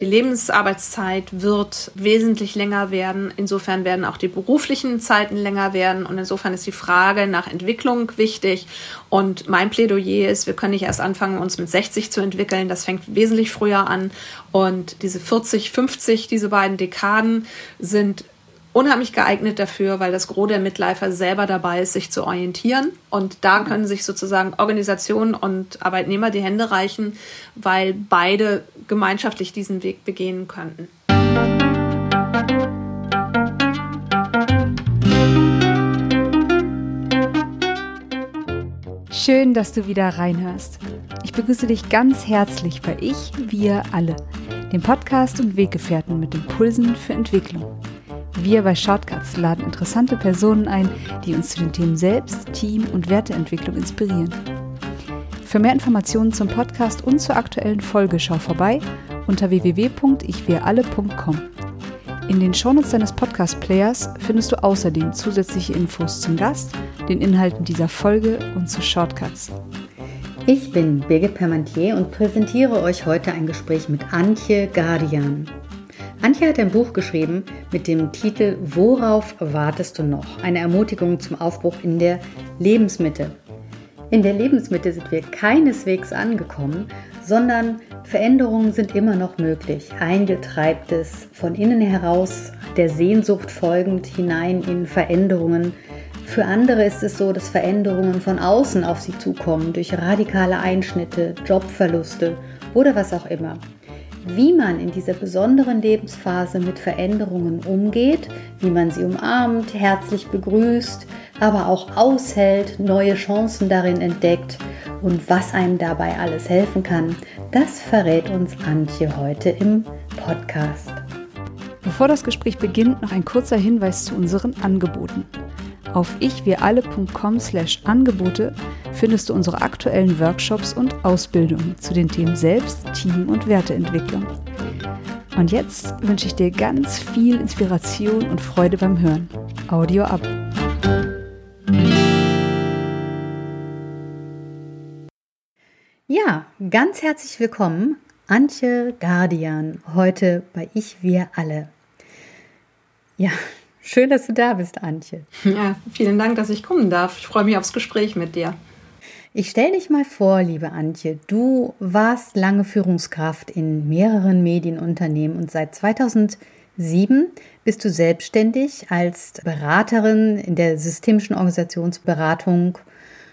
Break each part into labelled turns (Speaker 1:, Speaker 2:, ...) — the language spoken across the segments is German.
Speaker 1: Die Lebensarbeitszeit wird wesentlich länger werden. Insofern werden auch die beruflichen Zeiten länger werden. Und insofern ist die Frage nach Entwicklung wichtig. Und mein Plädoyer ist, wir können nicht erst anfangen, uns mit 60 zu entwickeln. Das fängt wesentlich früher an. Und diese 40, 50, diese beiden Dekaden sind unheimlich geeignet dafür, weil das Gros der Mitläufer selber dabei ist, sich zu orientieren. Und da können sich sozusagen Organisationen und Arbeitnehmer die Hände reichen, weil beide gemeinschaftlich diesen Weg begehen könnten.
Speaker 2: Schön, dass du wieder reinhörst. Ich begrüße dich ganz herzlich bei Ich, Wir alle, dem Podcast und Weggefährten mit Impulsen für Entwicklung. Wir bei Shortcuts laden interessante Personen ein, die uns zu den Themen Selbst, Team und Werteentwicklung inspirieren. Für mehr Informationen zum Podcast und zur aktuellen Folge schau vorbei unter www.ichwiralle.com. In den Shownotes deines Podcast-Players findest du außerdem zusätzliche Infos zum Gast, den Inhalten dieser Folge und zu Shortcuts.
Speaker 3: Ich bin Birgit Permantier und präsentiere euch heute ein Gespräch mit Antje Guardian. Antje hat ein Buch geschrieben mit dem Titel Worauf wartest du noch? Eine Ermutigung zum Aufbruch in der Lebensmitte. In der Lebensmitte sind wir keineswegs angekommen, sondern Veränderungen sind immer noch möglich. Eingetreibtes von innen heraus, der Sehnsucht folgend hinein in Veränderungen. Für andere ist es so, dass Veränderungen von außen auf sie zukommen, durch radikale Einschnitte, Jobverluste oder was auch immer wie man in dieser besonderen Lebensphase mit Veränderungen umgeht, wie man sie umarmt, herzlich begrüßt, aber auch aushält, neue Chancen darin entdeckt und was einem dabei alles helfen kann, das verrät uns Antje heute im Podcast.
Speaker 2: Bevor das Gespräch beginnt, noch ein kurzer Hinweis zu unseren Angeboten. Auf ichwiralle.com slash Angebote findest du unsere aktuellen Workshops und Ausbildungen zu den Themen Selbst, Team und Werteentwicklung. Und jetzt wünsche ich dir ganz viel Inspiration und Freude beim Hören. Audio ab.
Speaker 3: Ja, ganz herzlich willkommen, Antje Guardian, heute bei Ich, wir alle. Ja, Schön, dass du da bist, Antje.
Speaker 1: Ja, vielen Dank, dass ich kommen darf. Ich freue mich aufs Gespräch mit dir.
Speaker 3: Ich stelle dich mal vor, liebe Antje. Du warst lange Führungskraft in mehreren Medienunternehmen und seit 2007 bist du selbstständig als Beraterin in der systemischen Organisationsberatung.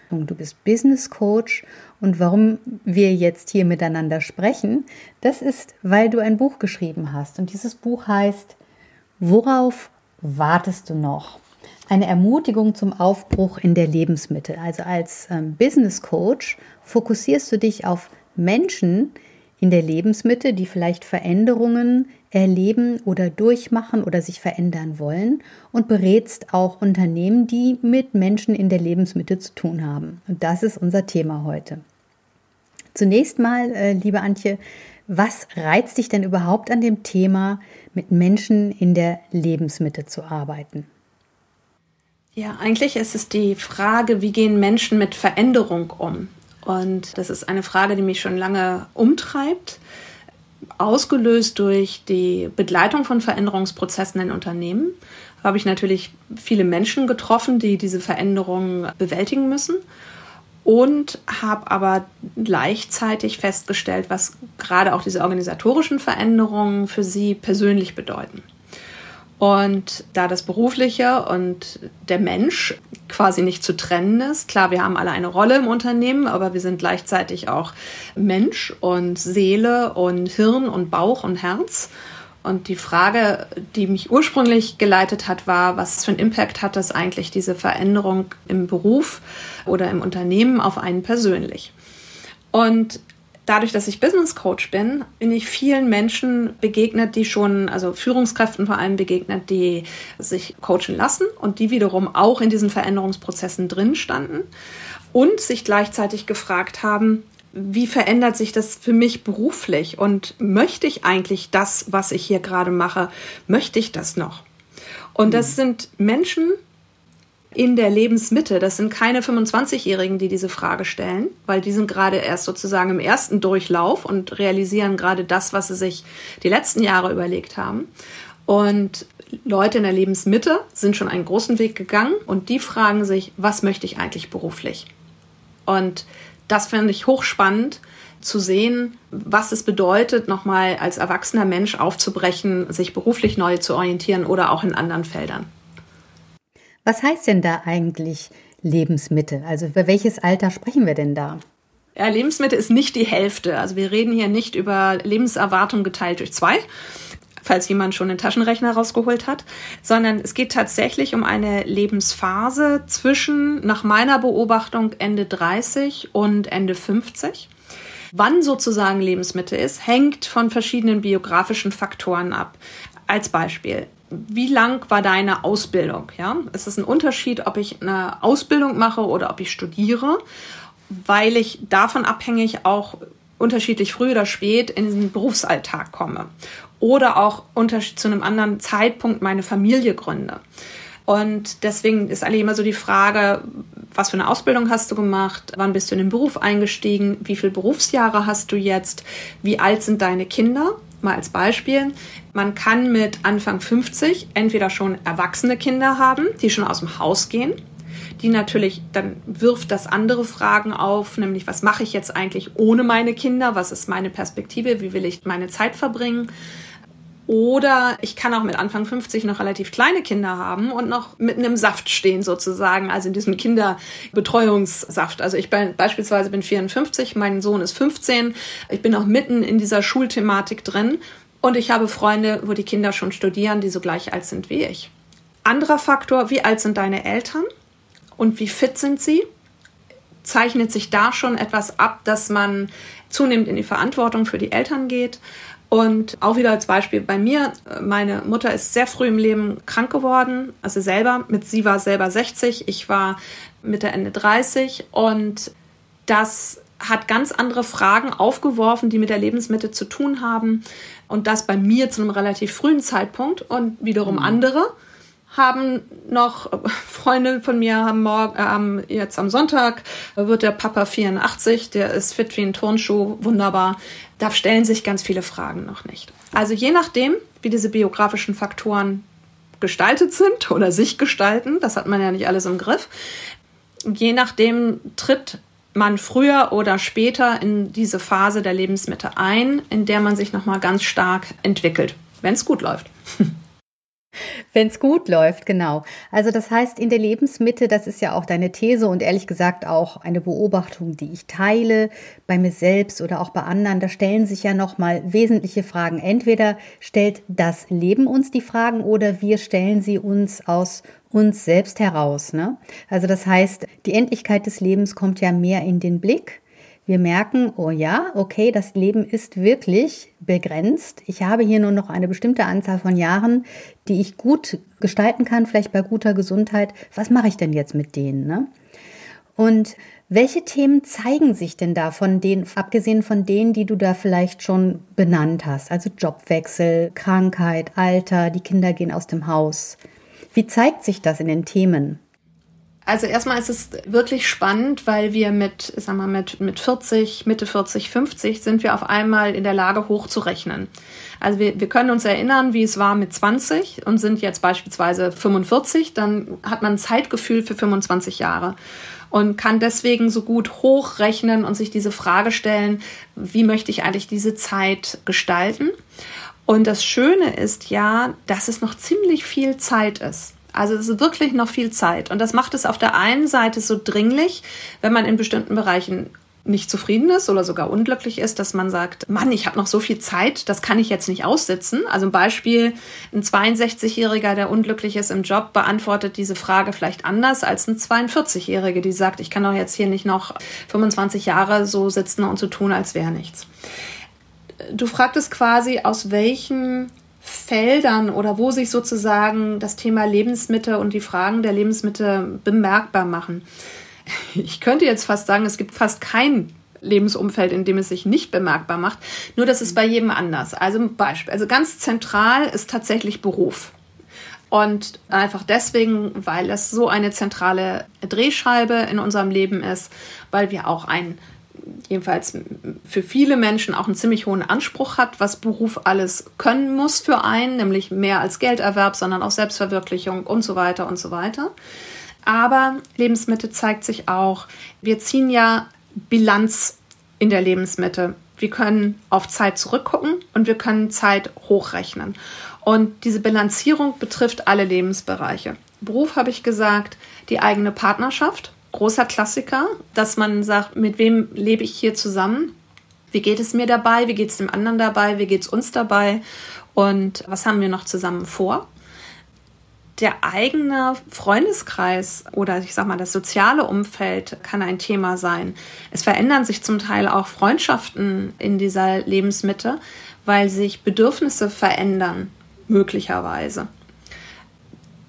Speaker 3: Du bist Business Coach und warum wir jetzt hier miteinander sprechen, das ist, weil du ein Buch geschrieben hast und dieses Buch heißt Worauf wartest du noch? Eine Ermutigung zum Aufbruch in der Lebensmitte. Also als ähm, Business Coach fokussierst du dich auf Menschen in der Lebensmitte, die vielleicht Veränderungen erleben oder durchmachen oder sich verändern wollen und berätst auch Unternehmen, die mit Menschen in der Lebensmitte zu tun haben. Und das ist unser Thema heute. Zunächst mal, äh, liebe Antje, was reizt dich denn überhaupt an dem Thema, mit Menschen in der Lebensmitte zu arbeiten?
Speaker 1: Ja, eigentlich ist es die Frage, wie gehen Menschen mit Veränderung um? Und das ist eine Frage, die mich schon lange umtreibt, ausgelöst durch die Begleitung von Veränderungsprozessen in Unternehmen. Habe ich natürlich viele Menschen getroffen, die diese Veränderungen bewältigen müssen und habe aber gleichzeitig festgestellt, was gerade auch diese organisatorischen Veränderungen für sie persönlich bedeuten. Und da das Berufliche und der Mensch quasi nicht zu trennen ist, klar, wir haben alle eine Rolle im Unternehmen, aber wir sind gleichzeitig auch Mensch und Seele und Hirn und Bauch und Herz. Und die Frage, die mich ursprünglich geleitet hat, war, was für einen Impact hat das eigentlich, diese Veränderung im Beruf oder im Unternehmen auf einen persönlich? Und dadurch, dass ich Business Coach bin, bin ich vielen Menschen begegnet, die schon, also Führungskräften vor allem begegnet, die sich coachen lassen und die wiederum auch in diesen Veränderungsprozessen drin standen und sich gleichzeitig gefragt haben, wie verändert sich das für mich beruflich und möchte ich eigentlich das, was ich hier gerade mache, möchte ich das noch? Und das mhm. sind Menschen, in der Lebensmitte. Das sind keine 25-Jährigen, die diese Frage stellen, weil die sind gerade erst sozusagen im ersten Durchlauf und realisieren gerade das, was sie sich die letzten Jahre überlegt haben. Und Leute in der Lebensmitte sind schon einen großen Weg gegangen und die fragen sich, was möchte ich eigentlich beruflich? Und das finde ich hochspannend zu sehen, was es bedeutet, nochmal als erwachsener Mensch aufzubrechen, sich beruflich neu zu orientieren oder auch in anderen Feldern.
Speaker 3: Was heißt denn da eigentlich Lebensmitte? Also über welches Alter sprechen wir denn da?
Speaker 1: Ja, Lebensmitte ist nicht die Hälfte. Also wir reden hier nicht über Lebenserwartung geteilt durch zwei, falls jemand schon den Taschenrechner rausgeholt hat, sondern es geht tatsächlich um eine Lebensphase zwischen, nach meiner Beobachtung, Ende 30 und Ende 50. Wann sozusagen Lebensmitte ist, hängt von verschiedenen biografischen Faktoren ab. Als Beispiel, wie lang war deine Ausbildung? Ja, es ist ein Unterschied, ob ich eine Ausbildung mache oder ob ich studiere, weil ich davon abhängig auch unterschiedlich früh oder spät in den Berufsalltag komme oder auch unter, zu einem anderen Zeitpunkt meine Familie gründe. Und deswegen ist eigentlich immer so die Frage, was für eine Ausbildung hast du gemacht? Wann bist du in den Beruf eingestiegen? Wie viele Berufsjahre hast du jetzt? Wie alt sind deine Kinder? Mal als Beispiel. Man kann mit Anfang 50 entweder schon erwachsene Kinder haben, die schon aus dem Haus gehen die natürlich, dann wirft das andere Fragen auf, nämlich was mache ich jetzt eigentlich ohne meine Kinder? Was ist meine Perspektive? Wie will ich meine Zeit verbringen? Oder ich kann auch mit Anfang 50 noch relativ kleine Kinder haben und noch mitten im Saft stehen sozusagen, also in diesem Kinderbetreuungssaft. Also ich bin, beispielsweise bin 54, mein Sohn ist 15, ich bin auch mitten in dieser Schulthematik drin und ich habe Freunde, wo die Kinder schon studieren, die so gleich alt sind wie ich. Anderer Faktor, wie alt sind deine Eltern und wie fit sind sie? Zeichnet sich da schon etwas ab, dass man zunehmend in die Verantwortung für die Eltern geht? Und auch wieder als Beispiel bei mir, meine Mutter ist sehr früh im Leben krank geworden, also selber, mit sie war selber 60, ich war Mitte Ende 30 und das hat ganz andere Fragen aufgeworfen, die mit der Lebensmitte zu tun haben und das bei mir zu einem relativ frühen Zeitpunkt und wiederum mhm. andere haben noch Freunde von mir haben morgen äh, jetzt am Sonntag wird der Papa 84, der ist fit wie ein Turnschuh, wunderbar. Da stellen sich ganz viele Fragen noch nicht. Also je nachdem, wie diese biografischen Faktoren gestaltet sind oder sich gestalten, das hat man ja nicht alles im Griff. Je nachdem tritt man früher oder später in diese Phase der Lebensmitte ein, in der man sich noch mal ganz stark entwickelt, wenn es gut läuft.
Speaker 3: Wenn es gut läuft, genau. Also das heißt, in der Lebensmitte, das ist ja auch deine These und ehrlich gesagt auch eine Beobachtung, die ich teile bei mir selbst oder auch bei anderen. Da stellen sich ja nochmal wesentliche Fragen. Entweder stellt das Leben uns die Fragen oder wir stellen sie uns aus uns selbst heraus. Ne? Also das heißt, die Endlichkeit des Lebens kommt ja mehr in den Blick wir merken, oh ja, okay, das Leben ist wirklich begrenzt. Ich habe hier nur noch eine bestimmte Anzahl von Jahren, die ich gut gestalten kann, vielleicht bei guter Gesundheit. Was mache ich denn jetzt mit denen? Ne? Und welche Themen zeigen sich denn da von denen, abgesehen von denen, die du da vielleicht schon benannt hast? Also Jobwechsel, Krankheit, Alter, die Kinder gehen aus dem Haus. Wie zeigt sich das in den Themen?
Speaker 1: Also erstmal ist es wirklich spannend, weil wir mit, sagen wir, mit, mit 40, Mitte 40, 50 sind wir auf einmal in der Lage hochzurechnen. Also wir, wir können uns erinnern, wie es war mit 20 und sind jetzt beispielsweise 45, dann hat man ein Zeitgefühl für 25 Jahre und kann deswegen so gut hochrechnen und sich diese Frage stellen, wie möchte ich eigentlich diese Zeit gestalten? Und das Schöne ist ja, dass es noch ziemlich viel Zeit ist. Also es ist wirklich noch viel Zeit. Und das macht es auf der einen Seite so dringlich, wenn man in bestimmten Bereichen nicht zufrieden ist oder sogar unglücklich ist, dass man sagt, Mann, ich habe noch so viel Zeit, das kann ich jetzt nicht aussitzen. Also ein Beispiel, ein 62-Jähriger, der unglücklich ist im Job, beantwortet diese Frage vielleicht anders als ein 42-Jährige, die sagt, ich kann doch jetzt hier nicht noch 25 Jahre so sitzen und so tun, als wäre nichts. Du fragtest quasi, aus welchen Feldern oder wo sich sozusagen das Thema Lebensmittel und die Fragen der Lebensmittel bemerkbar machen. Ich könnte jetzt fast sagen, es gibt fast kein Lebensumfeld, in dem es sich nicht bemerkbar macht. Nur das ist bei jedem anders. Also Beispiel, also ganz zentral ist tatsächlich Beruf. Und einfach deswegen, weil es so eine zentrale Drehscheibe in unserem Leben ist, weil wir auch ein jedenfalls für viele Menschen auch einen ziemlich hohen Anspruch hat, was Beruf alles können muss für einen, nämlich mehr als Gelderwerb, sondern auch Selbstverwirklichung und so weiter und so weiter. Aber Lebensmittel zeigt sich auch, wir ziehen ja Bilanz in der Lebensmittel. Wir können auf Zeit zurückgucken und wir können Zeit hochrechnen. Und diese Bilanzierung betrifft alle Lebensbereiche. Beruf habe ich gesagt, die eigene Partnerschaft, großer Klassiker, dass man sagt, mit wem lebe ich hier zusammen? Wie geht es mir dabei? Wie geht es dem anderen dabei? Wie geht es uns dabei? Und was haben wir noch zusammen vor? der eigene Freundeskreis oder ich sag mal das soziale Umfeld kann ein Thema sein. Es verändern sich zum Teil auch Freundschaften in dieser Lebensmitte, weil sich Bedürfnisse verändern, möglicherweise.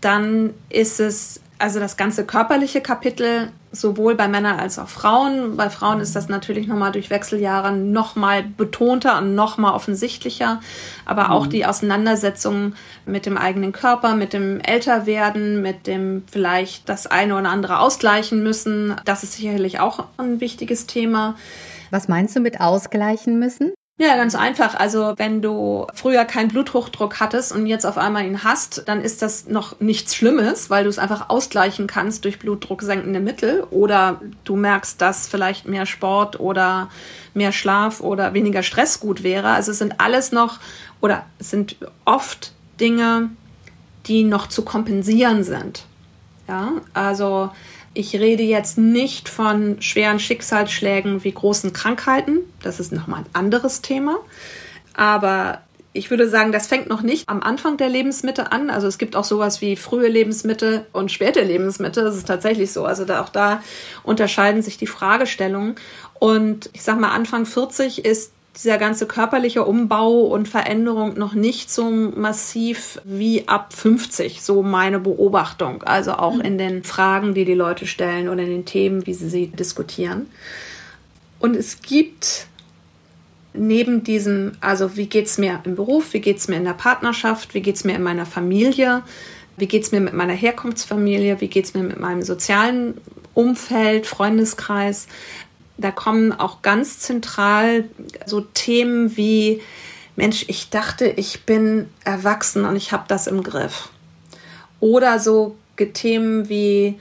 Speaker 1: Dann ist es also das ganze körperliche Kapitel, sowohl bei Männern als auch Frauen. Bei Frauen ist das natürlich nochmal durch Wechseljahre nochmal betonter und nochmal offensichtlicher. Aber auch mhm. die Auseinandersetzung mit dem eigenen Körper, mit dem Älterwerden, mit dem vielleicht das eine oder andere ausgleichen müssen, das ist sicherlich auch ein wichtiges Thema.
Speaker 3: Was meinst du mit ausgleichen müssen?
Speaker 1: Ja, ganz einfach. Also wenn du früher keinen Bluthochdruck hattest und jetzt auf einmal ihn hast, dann ist das noch nichts Schlimmes, weil du es einfach ausgleichen kannst durch blutdrucksenkende Mittel oder du merkst, dass vielleicht mehr Sport oder mehr Schlaf oder weniger Stress gut wäre. Also es sind alles noch oder es sind oft Dinge, die noch zu kompensieren sind. Ja, also ich rede jetzt nicht von schweren Schicksalsschlägen wie großen Krankheiten. Das ist nochmal ein anderes Thema. Aber ich würde sagen, das fängt noch nicht am Anfang der Lebensmitte an. Also es gibt auch sowas wie frühe Lebensmitte und späte Lebensmitte. Das ist tatsächlich so. Also da, auch da unterscheiden sich die Fragestellungen. Und ich sag mal, Anfang 40 ist dieser ganze körperliche Umbau und Veränderung noch nicht so massiv wie ab 50, so meine Beobachtung. Also auch mhm. in den Fragen, die die Leute stellen oder in den Themen, wie sie sie diskutieren. Und es gibt neben diesem, also wie geht es mir im Beruf, wie geht es mir in der Partnerschaft, wie geht es mir in meiner Familie, wie geht es mir mit meiner Herkunftsfamilie, wie geht es mir mit meinem sozialen Umfeld, Freundeskreis, da kommen auch ganz zentral so Themen wie, Mensch, ich dachte, ich bin erwachsen und ich habe das im Griff. Oder so Themen wie,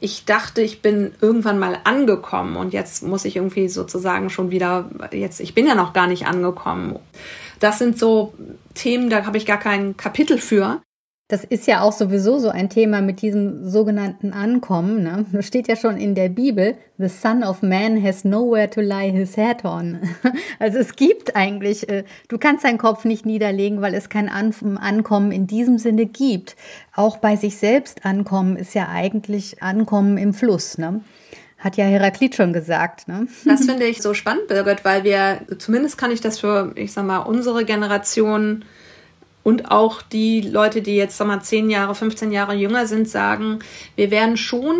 Speaker 1: ich dachte, ich bin irgendwann mal angekommen und jetzt muss ich irgendwie sozusagen schon wieder, jetzt, ich bin ja noch gar nicht angekommen. Das sind so Themen, da habe ich gar kein Kapitel für.
Speaker 3: Das ist ja auch sowieso so ein Thema mit diesem sogenannten Ankommen. Ne? Das steht ja schon in der Bibel, The Son of Man has nowhere to lie his head on. Also es gibt eigentlich, äh, du kannst deinen Kopf nicht niederlegen, weil es kein Ankommen in diesem Sinne gibt. Auch bei sich selbst ankommen ist ja eigentlich Ankommen im Fluss. Ne? Hat ja Heraklit schon gesagt. Ne?
Speaker 1: Das finde ich so spannend, Birgit, weil wir, zumindest kann ich das für, ich sag mal, unsere Generation und auch die Leute, die jetzt sag mal 10 Jahre, 15 Jahre jünger sind, sagen, wir werden schon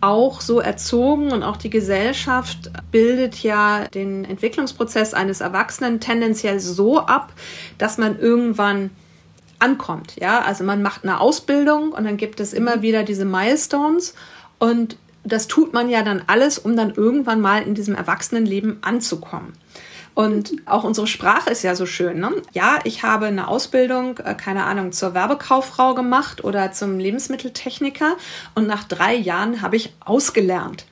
Speaker 1: auch so erzogen und auch die Gesellschaft bildet ja den Entwicklungsprozess eines Erwachsenen tendenziell so ab, dass man irgendwann ankommt. Ja, also man macht eine Ausbildung und dann gibt es immer wieder diese Milestones und das tut man ja dann alles, um dann irgendwann mal in diesem Erwachsenenleben anzukommen. Und auch unsere Sprache ist ja so schön. Ne? Ja, ich habe eine Ausbildung, äh, keine Ahnung, zur Werbekauffrau gemacht oder zum Lebensmitteltechniker und nach drei Jahren habe ich ausgelernt.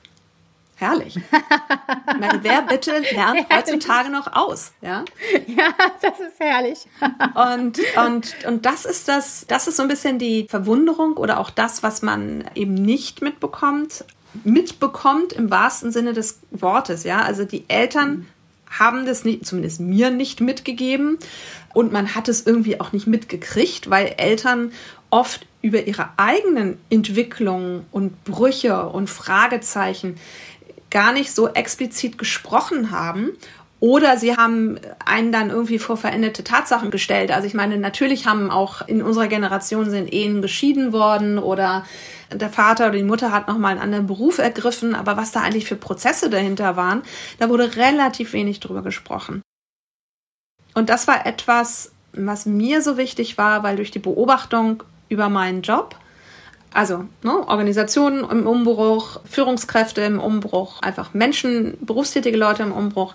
Speaker 1: Herrlich. meine, wer bitte lernt heutzutage noch aus? Ja,
Speaker 3: ja das ist herrlich.
Speaker 1: und, und, und das ist das, das ist so ein bisschen die Verwunderung oder auch das, was man eben nicht mitbekommt, mitbekommt im wahrsten Sinne des Wortes. Ja, also die Eltern haben das nicht, zumindest mir nicht mitgegeben. Und man hat es irgendwie auch nicht mitgekriegt, weil Eltern oft über ihre eigenen Entwicklungen und Brüche und Fragezeichen gar nicht so explizit gesprochen haben. Oder sie haben einen dann irgendwie vor veränderte Tatsachen gestellt. Also ich meine, natürlich haben auch in unserer Generation sind Ehen geschieden worden oder der Vater oder die Mutter hat nochmal einen anderen Beruf ergriffen, aber was da eigentlich für Prozesse dahinter waren, da wurde relativ wenig drüber gesprochen. Und das war etwas, was mir so wichtig war, weil durch die Beobachtung über meinen Job. Also ne, Organisationen im Umbruch, Führungskräfte im Umbruch, einfach Menschen, berufstätige Leute im Umbruch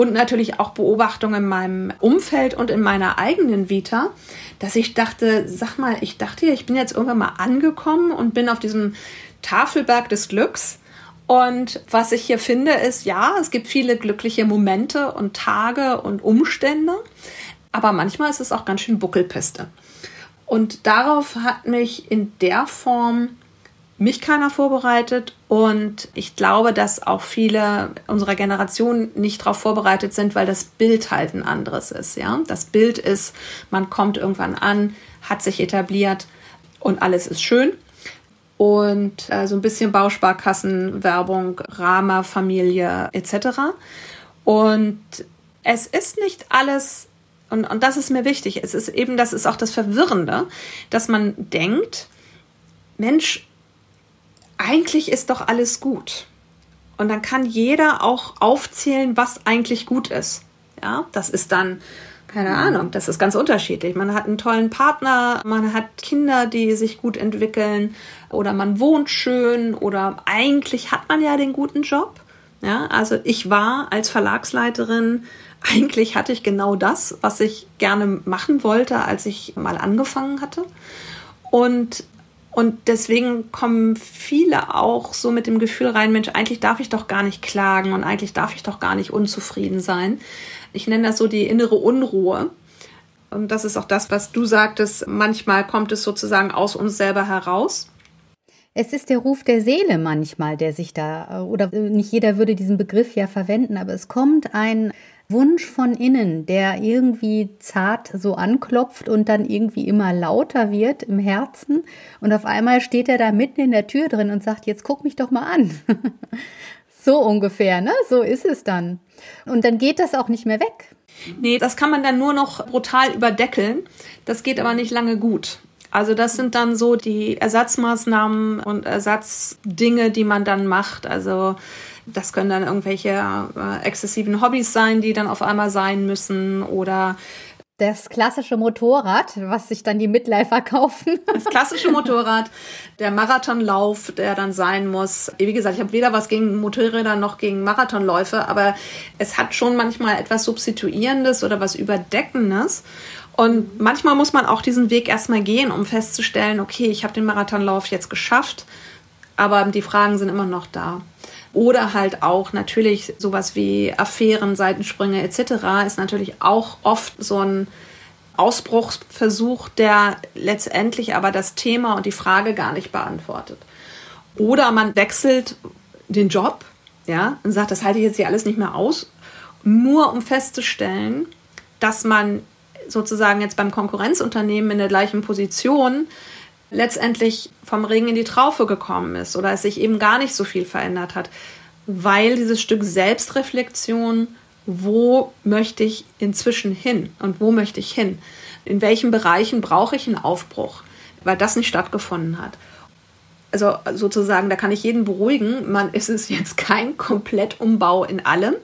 Speaker 1: und natürlich auch Beobachtungen in meinem Umfeld und in meiner eigenen Vita, dass ich dachte, sag mal, ich dachte ja, ich bin jetzt irgendwann mal angekommen und bin auf diesem Tafelberg des Glücks. Und was ich hier finde, ist, ja, es gibt viele glückliche Momente und Tage und Umstände, aber manchmal ist es auch ganz schön Buckelpiste. Und darauf hat mich in der Form mich keiner vorbereitet und ich glaube, dass auch viele unserer Generation nicht darauf vorbereitet sind, weil das Bild halt ein anderes ist. Ja, das Bild ist, man kommt irgendwann an, hat sich etabliert und alles ist schön und äh, so ein bisschen Bausparkassenwerbung, Rama, Familie etc. Und es ist nicht alles, und, und das ist mir wichtig, es ist eben, das ist auch das Verwirrende, dass man denkt, Mensch, eigentlich ist doch alles gut. Und dann kann jeder auch aufzählen, was eigentlich gut ist. Ja, das ist dann keine Ahnung, das ist ganz unterschiedlich. Man hat einen tollen Partner, man hat Kinder, die sich gut entwickeln oder man wohnt schön oder eigentlich hat man ja den guten Job. Ja, also ich war als Verlagsleiterin, eigentlich hatte ich genau das, was ich gerne machen wollte, als ich mal angefangen hatte. Und und deswegen kommen viele auch so mit dem Gefühl rein, Mensch, eigentlich darf ich doch gar nicht klagen und eigentlich darf ich doch gar nicht unzufrieden sein. Ich nenne das so die innere Unruhe. Und das ist auch das, was du sagtest. Manchmal kommt es sozusagen aus uns selber heraus.
Speaker 3: Es ist der Ruf der Seele manchmal, der sich da, oder nicht jeder würde diesen Begriff ja verwenden, aber es kommt ein Wunsch von innen, der irgendwie zart so anklopft und dann irgendwie immer lauter wird im Herzen. Und auf einmal steht er da mitten in der Tür drin und sagt, jetzt guck mich doch mal an. so ungefähr, ne? So ist es dann. Und dann geht das auch nicht mehr weg.
Speaker 1: Nee, das kann man dann nur noch brutal überdeckeln. Das geht aber nicht lange gut. Also das sind dann so die Ersatzmaßnahmen und Ersatzdinge, die man dann macht. Also das können dann irgendwelche äh, exzessiven Hobbys sein, die dann auf einmal sein müssen oder
Speaker 3: das klassische Motorrad, was sich dann die Midlifer kaufen.
Speaker 1: Das klassische Motorrad, der Marathonlauf, der dann sein muss. Wie gesagt, ich habe weder was gegen Motorräder noch gegen Marathonläufe, aber es hat schon manchmal etwas Substituierendes oder was Überdeckendes. Und manchmal muss man auch diesen Weg erstmal gehen, um festzustellen, okay, ich habe den Marathonlauf jetzt geschafft, aber die Fragen sind immer noch da. Oder halt auch natürlich sowas wie Affären, Seitensprünge etc. ist natürlich auch oft so ein Ausbruchsversuch, der letztendlich aber das Thema und die Frage gar nicht beantwortet. Oder man wechselt den Job, ja, und sagt, das halte ich jetzt hier alles nicht mehr aus, nur um festzustellen, dass man sozusagen jetzt beim Konkurrenzunternehmen in der gleichen Position letztendlich vom Regen in die Traufe gekommen ist oder es sich eben gar nicht so viel verändert hat, weil dieses Stück Selbstreflexion, wo möchte ich inzwischen hin und wo möchte ich hin? In welchen Bereichen brauche ich einen Aufbruch, weil das nicht stattgefunden hat? Also sozusagen, da kann ich jeden beruhigen, man ist es jetzt kein Komplettumbau in allem,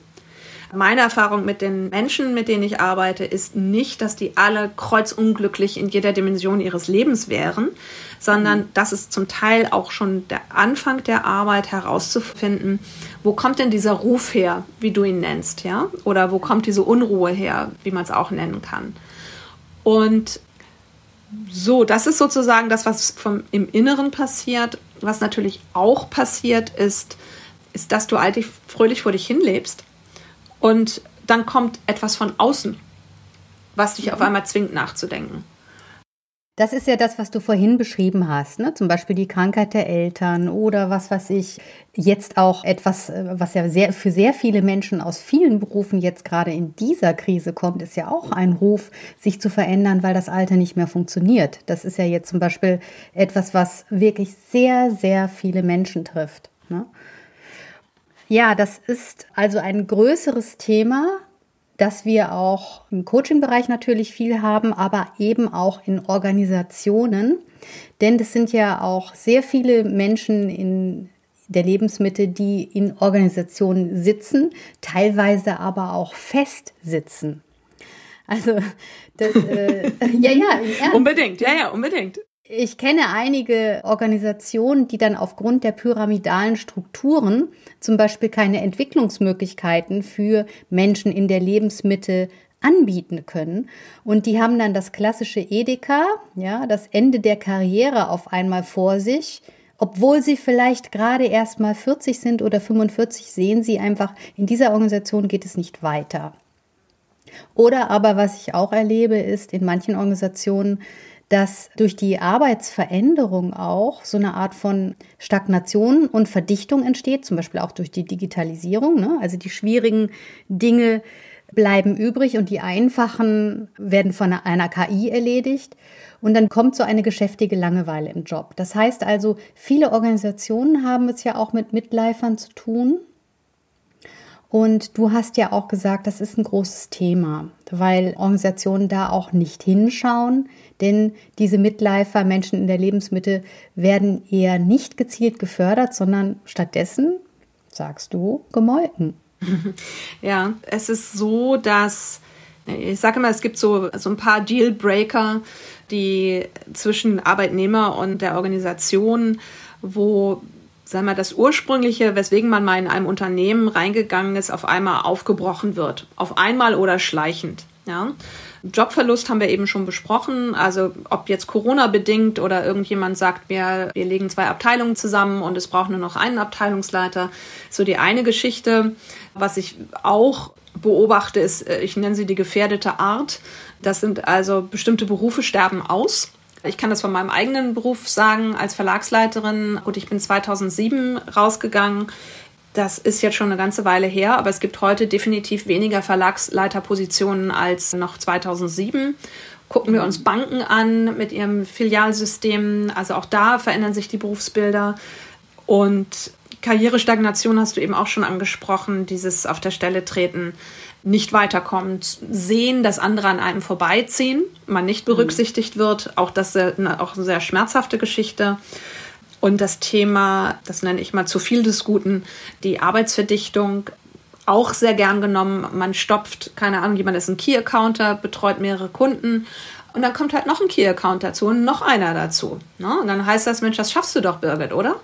Speaker 1: meine Erfahrung mit den Menschen, mit denen ich arbeite, ist nicht, dass die alle kreuzunglücklich in jeder Dimension ihres Lebens wären, sondern mhm. das ist zum Teil auch schon der Anfang der Arbeit herauszufinden, wo kommt denn dieser Ruf her, wie du ihn nennst, ja? Oder wo kommt diese Unruhe her, wie man es auch nennen kann. Und so, das ist sozusagen das, was vom, im Inneren passiert. Was natürlich auch passiert ist, ist, dass du eigentlich fröhlich vor dich hinlebst und dann kommt etwas von außen, was dich mhm. auf einmal zwingt nachzudenken.
Speaker 3: Das ist ja das, was du vorhin beschrieben hast, ne? zum Beispiel die Krankheit der Eltern oder was weiß ich, jetzt auch etwas, äh, was ja sehr, für sehr viele Menschen aus vielen Berufen jetzt gerade in dieser Krise kommt, ist ja auch ein Ruf, sich zu verändern, weil das Alter nicht mehr funktioniert. Das ist ja jetzt zum Beispiel etwas, was wirklich sehr, sehr viele Menschen trifft. Ne? Ja, das ist also ein größeres Thema, das wir auch im Coaching-Bereich natürlich viel haben, aber eben auch in Organisationen. Denn es sind ja auch sehr viele Menschen in der Lebensmittel, die in Organisationen sitzen, teilweise aber auch fest sitzen. Also, das,
Speaker 1: äh, ja, ja, unbedingt, ja, ja, unbedingt.
Speaker 3: Ich kenne einige Organisationen, die dann aufgrund der pyramidalen Strukturen zum Beispiel keine Entwicklungsmöglichkeiten für Menschen in der Lebensmitte anbieten können. Und die haben dann das klassische Edeka, ja, das Ende der Karriere auf einmal vor sich. Obwohl sie vielleicht gerade erst mal 40 sind oder 45, sehen sie einfach, in dieser Organisation geht es nicht weiter. Oder aber, was ich auch erlebe, ist in manchen Organisationen, dass durch die Arbeitsveränderung auch so eine Art von Stagnation und Verdichtung entsteht, zum Beispiel auch durch die Digitalisierung. Ne? Also die schwierigen Dinge bleiben übrig und die einfachen werden von einer KI erledigt. Und dann kommt so eine geschäftige Langeweile im Job. Das heißt also, viele Organisationen haben es ja auch mit Mitleifern zu tun. Und du hast ja auch gesagt, das ist ein großes Thema, weil Organisationen da auch nicht hinschauen, denn diese Mitläufer, Menschen in der Lebensmitte, werden eher nicht gezielt gefördert, sondern stattdessen, sagst du, gemolken.
Speaker 1: Ja, es ist so, dass ich sage immer, es gibt so, so ein paar Dealbreaker, die zwischen Arbeitnehmer und der Organisation, wo sagen wir, das ursprüngliche, weswegen man mal in einem Unternehmen reingegangen ist, auf einmal aufgebrochen wird. Auf einmal oder schleichend. Ja. Jobverlust haben wir eben schon besprochen. Also ob jetzt Corona bedingt oder irgendjemand sagt mir, wir legen zwei Abteilungen zusammen und es braucht nur noch einen Abteilungsleiter. So die eine Geschichte. Was ich auch beobachte, ist, äh, ich nenne sie die gefährdete Art. Das sind also bestimmte Berufe sterben aus. Ich kann das von meinem eigenen Beruf sagen als Verlagsleiterin. Gut, ich bin 2007 rausgegangen. Das ist jetzt schon eine ganze Weile her, aber es gibt heute definitiv weniger Verlagsleiterpositionen als noch 2007. Gucken wir uns Banken an mit ihrem Filialsystem. Also auch da verändern sich die Berufsbilder. Und Karrierestagnation hast du eben auch schon angesprochen, dieses auf der Stelle treten nicht weiterkommt, sehen, dass andere an einem vorbeiziehen, man nicht mhm. berücksichtigt wird, auch das ist eine, auch eine sehr schmerzhafte Geschichte. Und das Thema, das nenne ich mal zu viel des Guten, die Arbeitsverdichtung, auch sehr gern genommen. Man stopft, keine Ahnung, jemand ist ein Key-Accounter, betreut mehrere Kunden. Und dann kommt halt noch ein Key-Account dazu und noch einer dazu. Ne? Und dann heißt das, Mensch, das schaffst du doch, Birgit, oder?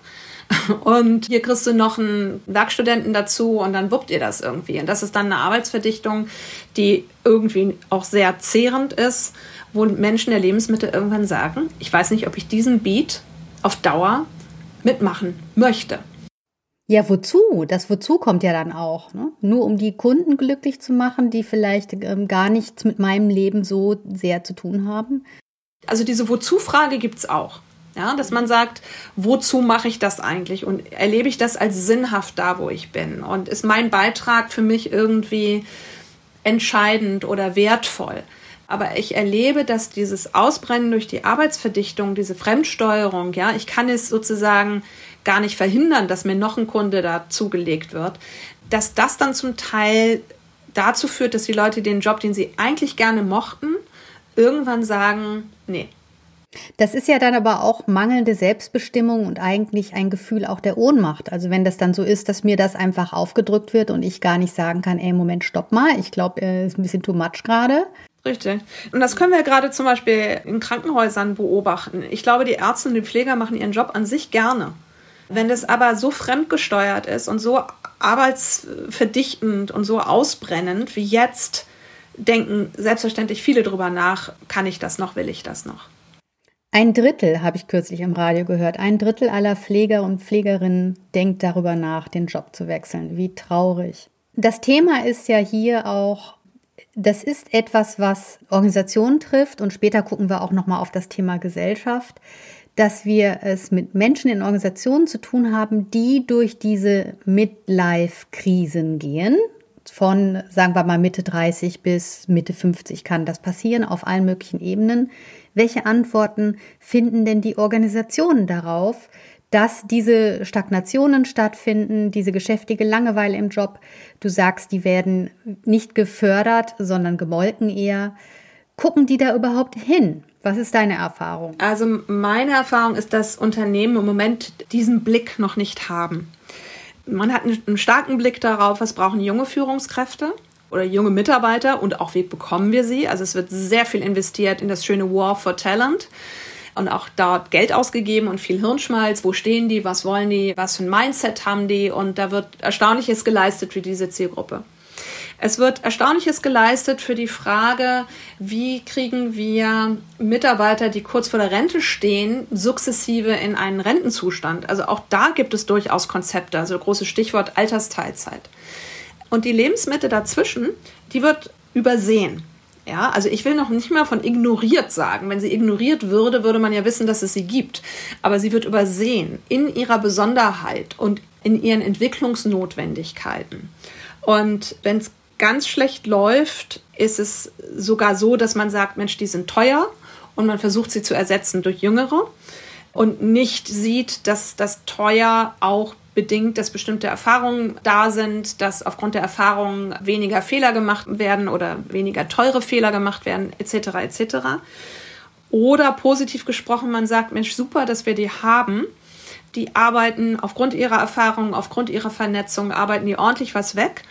Speaker 1: Und hier kriegst du noch einen Werkstudenten dazu und dann wuppt ihr das irgendwie. Und das ist dann eine Arbeitsverdichtung, die irgendwie auch sehr zehrend ist, wo Menschen der Lebensmittel irgendwann sagen, ich weiß nicht, ob ich diesen Beat auf Dauer mitmachen möchte.
Speaker 3: Ja, wozu? Das wozu kommt ja dann auch. Ne? Nur um die Kunden glücklich zu machen, die vielleicht ähm, gar nichts mit meinem Leben so sehr zu tun haben.
Speaker 1: Also diese Wozu-Frage gibt es auch. Ja, dass man sagt, wozu mache ich das eigentlich und erlebe ich das als sinnhaft da, wo ich bin und ist mein Beitrag für mich irgendwie entscheidend oder wertvoll. Aber ich erlebe, dass dieses Ausbrennen durch die Arbeitsverdichtung, diese Fremdsteuerung, ja, ich kann es sozusagen gar nicht verhindern, dass mir noch ein Kunde dazugelegt wird, dass das dann zum Teil dazu führt, dass die Leute den Job, den sie eigentlich gerne mochten, irgendwann sagen, nee,
Speaker 3: das ist ja dann aber auch mangelnde Selbstbestimmung und eigentlich ein Gefühl auch der Ohnmacht. Also wenn das dann so ist, dass mir das einfach aufgedrückt wird und ich gar nicht sagen kann, ey, Moment, stopp mal, ich glaube, äh, ist ein bisschen too much gerade.
Speaker 1: Richtig. Und das können wir gerade zum Beispiel in Krankenhäusern beobachten. Ich glaube, die Ärzte und die Pfleger machen ihren Job an sich gerne. Wenn das aber so fremdgesteuert ist und so arbeitsverdichtend und so ausbrennend wie jetzt, denken selbstverständlich viele drüber nach, kann ich das noch, will ich das noch.
Speaker 3: Ein Drittel, habe ich kürzlich im Radio gehört, ein Drittel aller Pfleger und Pflegerinnen denkt darüber nach, den Job zu wechseln. Wie traurig. Das Thema ist ja hier auch, das ist etwas, was Organisationen trifft und später gucken wir auch nochmal auf das Thema Gesellschaft, dass wir es mit Menschen in Organisationen zu tun haben, die durch diese Midlife-Krisen gehen. Von, sagen wir mal, Mitte 30 bis Mitte 50 kann das passieren auf allen möglichen Ebenen welche Antworten finden denn die Organisationen darauf, dass diese Stagnationen stattfinden, diese geschäftige Langeweile im Job? Du sagst, die werden nicht gefördert, sondern gemolken eher. Gucken die da überhaupt hin? Was ist deine Erfahrung?
Speaker 1: Also meine Erfahrung ist, dass Unternehmen im Moment diesen Blick noch nicht haben. Man hat einen starken Blick darauf, was brauchen junge Führungskräfte oder junge Mitarbeiter und auch wie bekommen wir sie. Also es wird sehr viel investiert in das schöne War for Talent. und auch dort Geld ausgegeben und viel Hirnschmalz. Wo stehen die? Was wollen die? Was für ein Mindset haben die? Und da wird Erstaunliches geleistet für diese Zielgruppe. Es wird Erstaunliches geleistet für die Frage, wie kriegen wir Mitarbeiter, die kurz vor der Rente stehen, sukzessive in einen Rentenzustand. Also auch da gibt es durchaus Konzepte, also großes Stichwort Altersteilzeit. Und die Lebensmitte dazwischen, die wird übersehen. Ja, also ich will noch nicht mal von ignoriert sagen. Wenn sie ignoriert würde, würde man ja wissen, dass es sie gibt. Aber sie wird übersehen in ihrer Besonderheit und in ihren Entwicklungsnotwendigkeiten. Und wenn es ganz schlecht läuft, ist es sogar so, dass man sagt, Mensch, die sind teuer und man versucht sie zu ersetzen durch jüngere und nicht sieht, dass das teuer auch bedingt, dass bestimmte Erfahrungen da sind, dass aufgrund der Erfahrungen weniger Fehler gemacht werden oder weniger teure Fehler gemacht werden, etc. etc. Oder positiv gesprochen, man sagt, Mensch, super, dass wir die haben. Die arbeiten aufgrund ihrer Erfahrungen, aufgrund ihrer Vernetzung, arbeiten die ordentlich was weg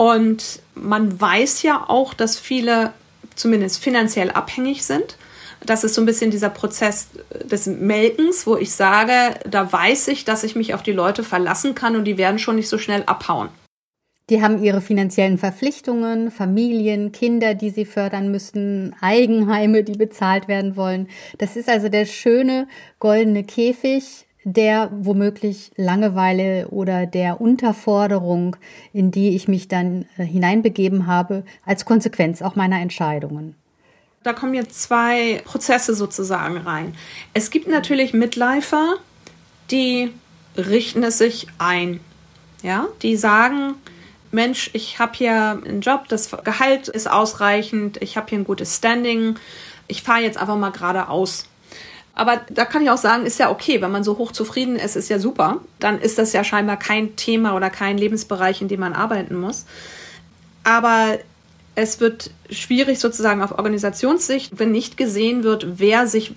Speaker 1: und man weiß ja auch, dass viele zumindest finanziell abhängig sind. Das ist so ein bisschen dieser Prozess des Melkens, wo ich sage, da weiß ich, dass ich mich auf die Leute verlassen kann und die werden schon nicht so schnell abhauen.
Speaker 3: Die haben ihre finanziellen Verpflichtungen, Familien, Kinder, die sie fördern müssen, Eigenheime, die bezahlt werden wollen. Das ist also der schöne goldene Käfig, der womöglich Langeweile oder der Unterforderung, in die ich mich dann äh, hineinbegeben habe, als Konsequenz auch meiner Entscheidungen.
Speaker 1: Da kommen jetzt zwei Prozesse sozusagen rein. Es gibt natürlich Mitläufer, die richten es sich ein. Ja, die sagen, Mensch, ich habe hier einen Job, das Gehalt ist ausreichend, ich habe hier ein gutes Standing, ich fahre jetzt einfach mal geradeaus. Aber da kann ich auch sagen, ist ja okay, wenn man so hoch zufrieden ist, ist ja super. Dann ist das ja scheinbar kein Thema oder kein Lebensbereich, in dem man arbeiten muss. Aber es wird schwierig sozusagen auf Organisationssicht, wenn nicht gesehen wird, wer sich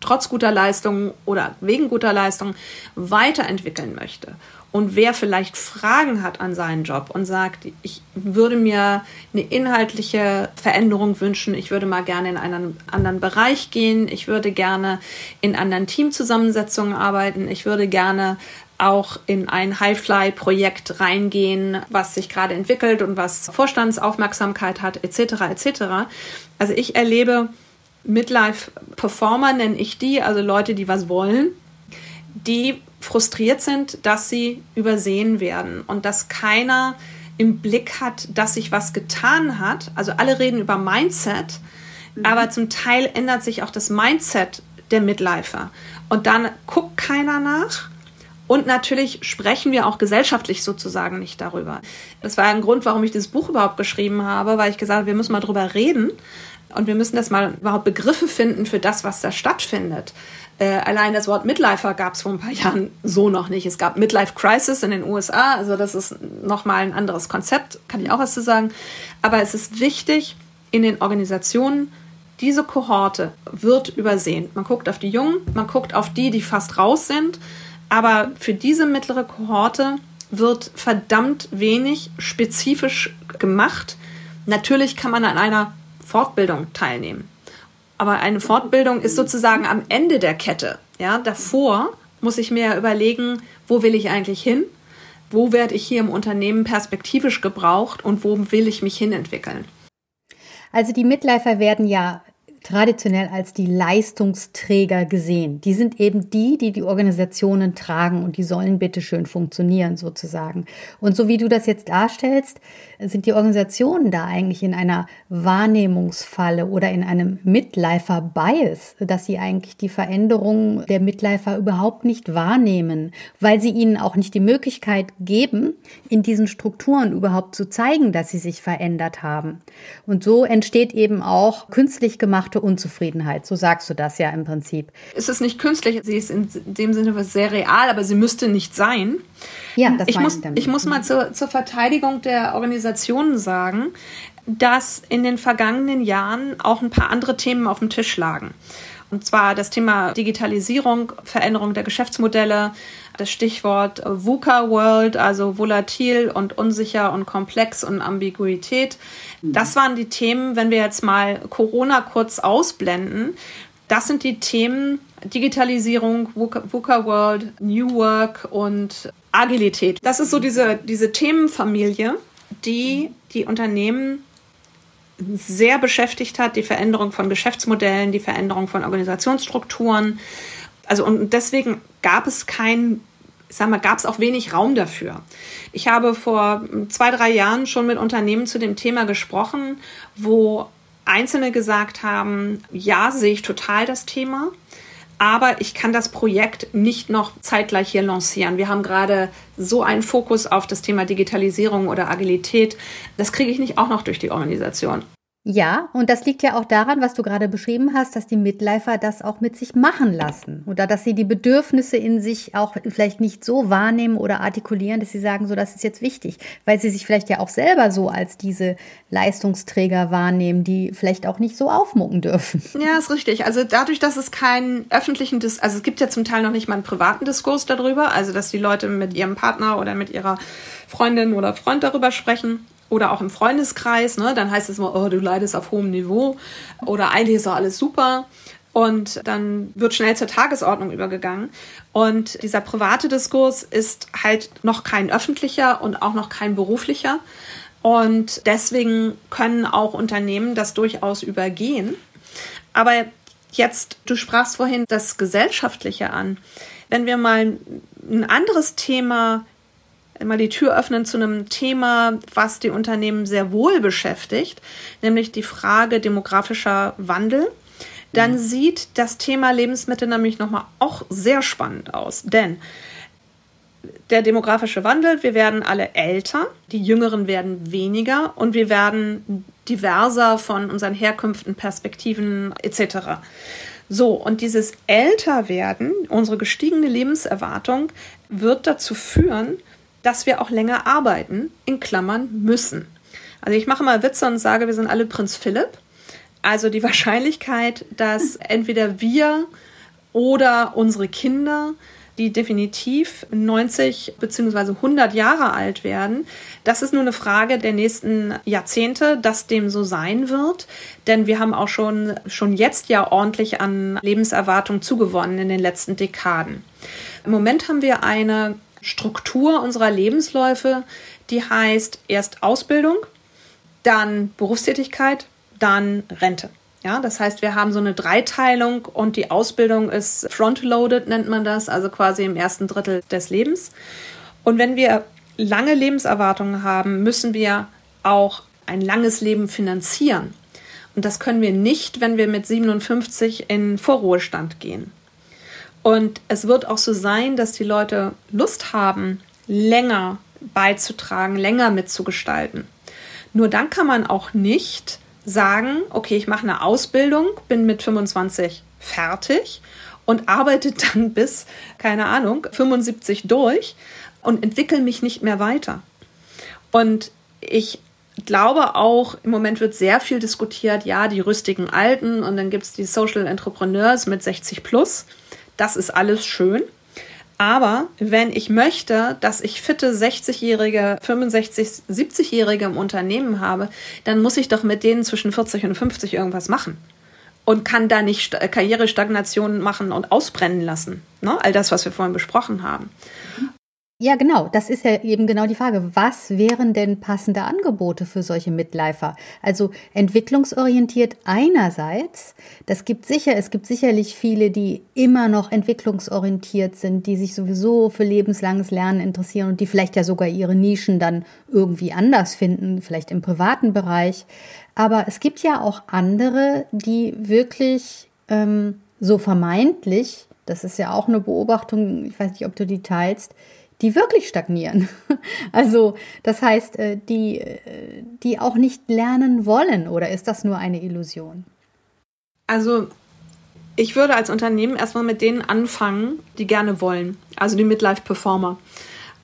Speaker 1: trotz guter Leistung oder wegen guter Leistung weiterentwickeln möchte und wer vielleicht Fragen hat an seinen Job und sagt, ich würde mir eine inhaltliche Veränderung wünschen, ich würde mal gerne in einen anderen Bereich gehen, ich würde gerne in anderen Teamzusammensetzungen arbeiten, ich würde gerne auch in ein Highfly-Projekt reingehen, was sich gerade entwickelt und was Vorstandsaufmerksamkeit hat, etc. etc. Also ich erlebe Midlife-Performer, nenne ich die, also Leute, die was wollen, die frustriert sind, dass sie übersehen werden und dass keiner im Blick hat, dass sich was getan hat. Also alle reden über Mindset, mhm. aber zum Teil ändert sich auch das Mindset der Midlifer. Und dann guckt keiner nach. Und natürlich sprechen wir auch gesellschaftlich sozusagen nicht darüber. Das war ein Grund, warum ich dieses Buch überhaupt geschrieben habe, weil ich gesagt habe, wir müssen mal drüber reden und wir müssen das mal überhaupt Begriffe finden für das, was da stattfindet. Äh, allein das Wort Midlifer gab es vor ein paar Jahren so noch nicht. Es gab Midlife Crisis in den USA, also das ist nochmal ein anderes Konzept, kann ich auch was zu sagen. Aber es ist wichtig, in den Organisationen, diese Kohorte wird übersehen. Man guckt auf die Jungen, man guckt auf die, die fast raus sind, aber für diese mittlere Kohorte wird verdammt wenig spezifisch gemacht. Natürlich kann man an einer Fortbildung teilnehmen. Aber eine Fortbildung ist sozusagen am Ende der Kette. Ja, davor muss ich mir überlegen, wo will ich eigentlich hin? Wo werde ich hier im Unternehmen perspektivisch gebraucht und wo will ich mich hin entwickeln?
Speaker 3: Also die Mitläufer werden ja traditionell als die Leistungsträger gesehen. Die sind eben die, die die Organisationen tragen und die sollen bitte schön funktionieren sozusagen. Und so wie du das jetzt darstellst, sind die Organisationen da eigentlich in einer Wahrnehmungsfalle oder in einem Midlifer-Bias, dass sie eigentlich die Veränderungen der Midlifer überhaupt nicht wahrnehmen, weil sie ihnen auch nicht die Möglichkeit geben, in diesen Strukturen überhaupt zu zeigen, dass sie sich verändert haben. Und so entsteht eben auch künstlich gemachte Unzufriedenheit. So sagst du das ja im Prinzip.
Speaker 1: Es ist nicht künstlich, sie ist in dem Sinne sehr real, aber sie müsste nicht sein.
Speaker 3: Ja, das
Speaker 1: ich muss, ich, ich muss mal zur, zur Verteidigung der Organisationen sagen, dass in den vergangenen Jahren auch ein paar andere Themen auf dem Tisch lagen. Und zwar das Thema Digitalisierung, Veränderung der Geschäftsmodelle, das Stichwort VUCA World, also volatil und unsicher und komplex und Ambiguität. Das waren die Themen, wenn wir jetzt mal Corona kurz ausblenden, Das sind die Themen Digitalisierung, VUCA World, New Work und Agilität. Das ist so diese, diese Themenfamilie, die die Unternehmen sehr beschäftigt hat, die Veränderung von Geschäftsmodellen, die Veränderung von Organisationsstrukturen. Also und deswegen gab es kein, ich sag mal, gab es auch wenig Raum dafür. Ich habe vor zwei, drei Jahren schon mit Unternehmen zu dem Thema gesprochen, wo Einzelne gesagt haben, ja, sehe ich total das Thema aber ich kann das Projekt nicht noch zeitgleich hier lancieren. Wir haben gerade so einen Fokus auf das Thema Digitalisierung oder Agilität. Das kriege ich nicht auch noch durch die Organisation.
Speaker 3: Ja, und das liegt ja auch daran, was du gerade beschrieben hast, dass die Midlifer das auch mit sich machen lassen oder dass sie die Bedürfnisse in sich auch vielleicht nicht so wahrnehmen oder artikulieren, dass sie sagen, so, das ist jetzt wichtig, weil sie sich vielleicht ja auch selber so als diese Leistungsträger wahrnehmen, die vielleicht auch nicht so aufmucken dürfen.
Speaker 1: Ja, ist richtig. Also dadurch, dass es keinen öffentlichen, Dis also es gibt ja zum Teil noch nicht mal einen privaten Diskurs darüber, also dass die Leute mit ihrem Partner oder mit ihrer Freundin oder Freund darüber sprechen oder auch im Freundeskreis, ne, dann heißt es immer, oh, du leidest auf hohem Niveau oder eigentlich ist doch alles super. Und dann wird schnell zur Tagesordnung übergegangen. Und dieser private Diskurs ist halt noch kein öffentlicher und auch noch kein beruflicher. Und deswegen können auch Unternehmen das durchaus übergehen. Aber jetzt, du sprachst vorhin das Gesellschaftliche an. Wenn wir mal ein anderes Thema mal die Tür öffnen zu einem Thema, was die Unternehmen sehr wohl beschäftigt, nämlich die Frage demografischer Wandel. Dann mhm. sieht das Thema Lebensmittel nämlich nochmal auch sehr spannend aus. Denn der demografische Wandel, wir werden alle älter, die Jüngeren werden weniger und wir werden diverser von unseren Herkünften, Perspektiven etc. So, und dieses Älterwerden, unsere gestiegene Lebenserwartung, wird dazu führen, dass wir auch länger arbeiten, in Klammern müssen. Also ich mache mal Witze und sage, wir sind alle Prinz Philipp. Also die Wahrscheinlichkeit, dass entweder wir oder unsere Kinder, die definitiv 90 bzw. 100 Jahre alt werden, das ist nur eine Frage der nächsten Jahrzehnte, dass dem so sein wird. Denn wir haben auch schon, schon jetzt ja ordentlich an Lebenserwartung zugewonnen in den letzten Dekaden. Im Moment haben wir eine Struktur unserer Lebensläufe, die heißt erst Ausbildung, dann Berufstätigkeit, dann Rente. Ja, das heißt, wir haben so eine Dreiteilung und die Ausbildung ist frontloaded, nennt man das, also quasi im ersten Drittel des Lebens. Und wenn wir lange Lebenserwartungen haben, müssen wir auch ein langes Leben finanzieren. Und das können wir nicht, wenn wir mit 57 in Vorruhestand gehen. Und es wird auch so sein, dass die Leute Lust haben, länger beizutragen, länger mitzugestalten. Nur dann kann man auch nicht sagen, okay, ich mache eine Ausbildung, bin mit 25 fertig und arbeite dann bis, keine Ahnung, 75 durch und entwickle mich nicht mehr weiter. Und ich glaube auch, im Moment wird sehr viel diskutiert, ja, die rüstigen Alten und dann gibt es die Social Entrepreneurs mit 60 plus. Das ist alles schön. Aber wenn ich möchte, dass ich fitte 60-Jährige, 65, 70-Jährige im Unternehmen habe, dann muss ich doch mit denen zwischen 40 und 50 irgendwas machen. Und kann da nicht Karrierestagnation machen und ausbrennen lassen. Ne? All das, was wir vorhin besprochen haben.
Speaker 3: Ja, genau. Das ist ja eben genau die Frage. Was wären denn passende Angebote für solche Midlifer? Also entwicklungsorientiert einerseits. Das gibt sicher, es gibt sicherlich viele, die immer noch entwicklungsorientiert sind, die sich sowieso für lebenslanges Lernen interessieren und die vielleicht ja sogar ihre Nischen dann irgendwie anders finden, vielleicht im privaten Bereich. Aber es gibt ja auch andere, die wirklich ähm, so vermeintlich, das ist ja auch eine Beobachtung, ich weiß nicht, ob du die teilst, die wirklich stagnieren. Also das heißt, äh, die, äh, die auch nicht lernen wollen oder ist das nur eine Illusion?
Speaker 1: Also ich würde als Unternehmen erstmal mit denen anfangen, die gerne wollen, also die Midlife-Performer.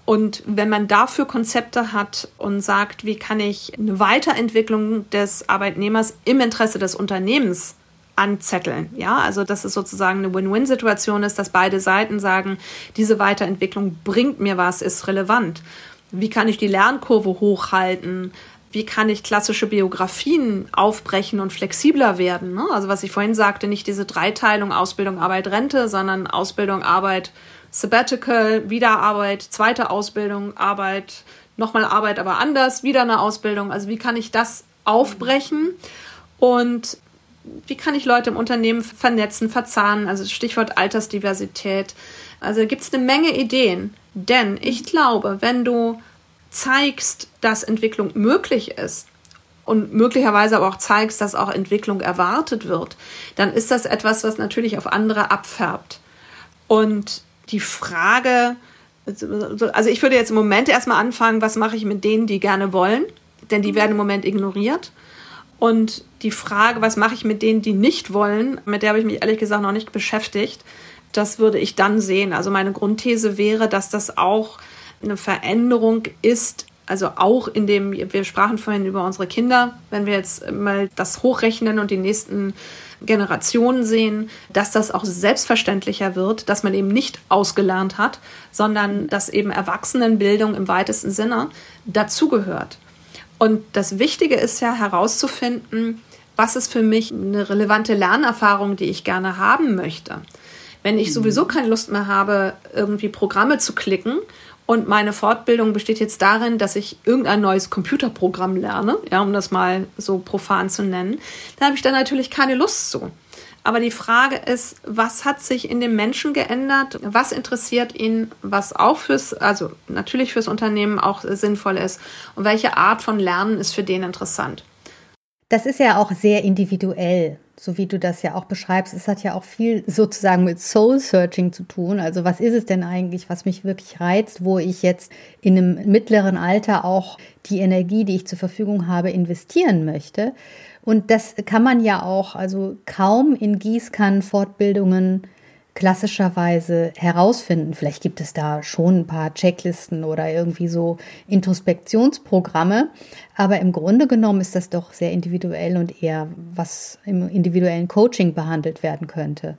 Speaker 1: Und wenn man dafür Konzepte hat und sagt, wie kann ich eine Weiterentwicklung des Arbeitnehmers im Interesse des Unternehmens anzetteln. Ja, also dass es sozusagen eine Win-Win-Situation ist, dass beide Seiten sagen, diese Weiterentwicklung bringt mir was, ist relevant. Wie kann ich die Lernkurve hochhalten? wie kann ich klassische Biografien aufbrechen und flexibler werden. Ne? Also was ich vorhin sagte, nicht diese Dreiteilung Ausbildung, Arbeit, Rente, sondern Ausbildung, Arbeit, Sabbatical, wieder Arbeit, zweite Ausbildung, Arbeit, nochmal Arbeit, aber anders, wieder eine Ausbildung. Also wie kann ich das aufbrechen und wie kann ich Leute im Unternehmen vernetzen, verzahnen, also Stichwort Altersdiversität. Also gibt es eine Menge Ideen. Denn ich glaube, wenn du zeigst, dass Entwicklung möglich ist und möglicherweise aber auch zeigst, dass auch Entwicklung erwartet wird, dann ist das etwas, was natürlich auf andere abfärbt. Und die Frage, also ich würde jetzt im Moment erstmal anfangen, was mache ich mit denen, die gerne wollen, denn die werden im Moment ignoriert. Und die Frage, was mache ich mit denen, die nicht wollen, mit der habe ich mich ehrlich gesagt noch nicht beschäftigt. Das würde ich dann sehen. Also meine Grundthese wäre, dass das auch eine Veränderung ist, also auch in dem, wir sprachen vorhin über unsere Kinder, wenn wir jetzt mal das hochrechnen und die nächsten Generationen sehen, dass das auch selbstverständlicher wird, dass man eben nicht ausgelernt hat, sondern dass eben Erwachsenenbildung im weitesten Sinne dazugehört. Und das Wichtige ist ja herauszufinden, was ist für mich eine relevante Lernerfahrung, die ich gerne haben möchte. Wenn ich sowieso keine Lust mehr habe, irgendwie Programme zu klicken und meine Fortbildung besteht jetzt darin, dass ich irgendein neues Computerprogramm lerne, ja, um das mal so profan zu nennen, da habe ich da natürlich keine Lust zu. Aber die Frage ist, was hat sich in dem Menschen geändert? Was interessiert ihn, was auch fürs, also natürlich fürs Unternehmen auch sinnvoll ist? Und welche Art von Lernen ist für den interessant?
Speaker 3: Das ist ja auch sehr individuell, so wie du das ja auch beschreibst. Es hat ja auch viel sozusagen mit Soul Searching zu tun. Also was ist es denn eigentlich, was mich wirklich reizt, wo ich jetzt in einem mittleren Alter auch die Energie, die ich zur Verfügung habe, investieren möchte? Und das kann man ja auch, also kaum in Gießkannenfortbildungen klassischerweise herausfinden. Vielleicht gibt es da schon ein paar Checklisten oder irgendwie so Introspektionsprogramme. Aber im Grunde genommen ist das doch sehr individuell und eher was im individuellen Coaching behandelt werden könnte.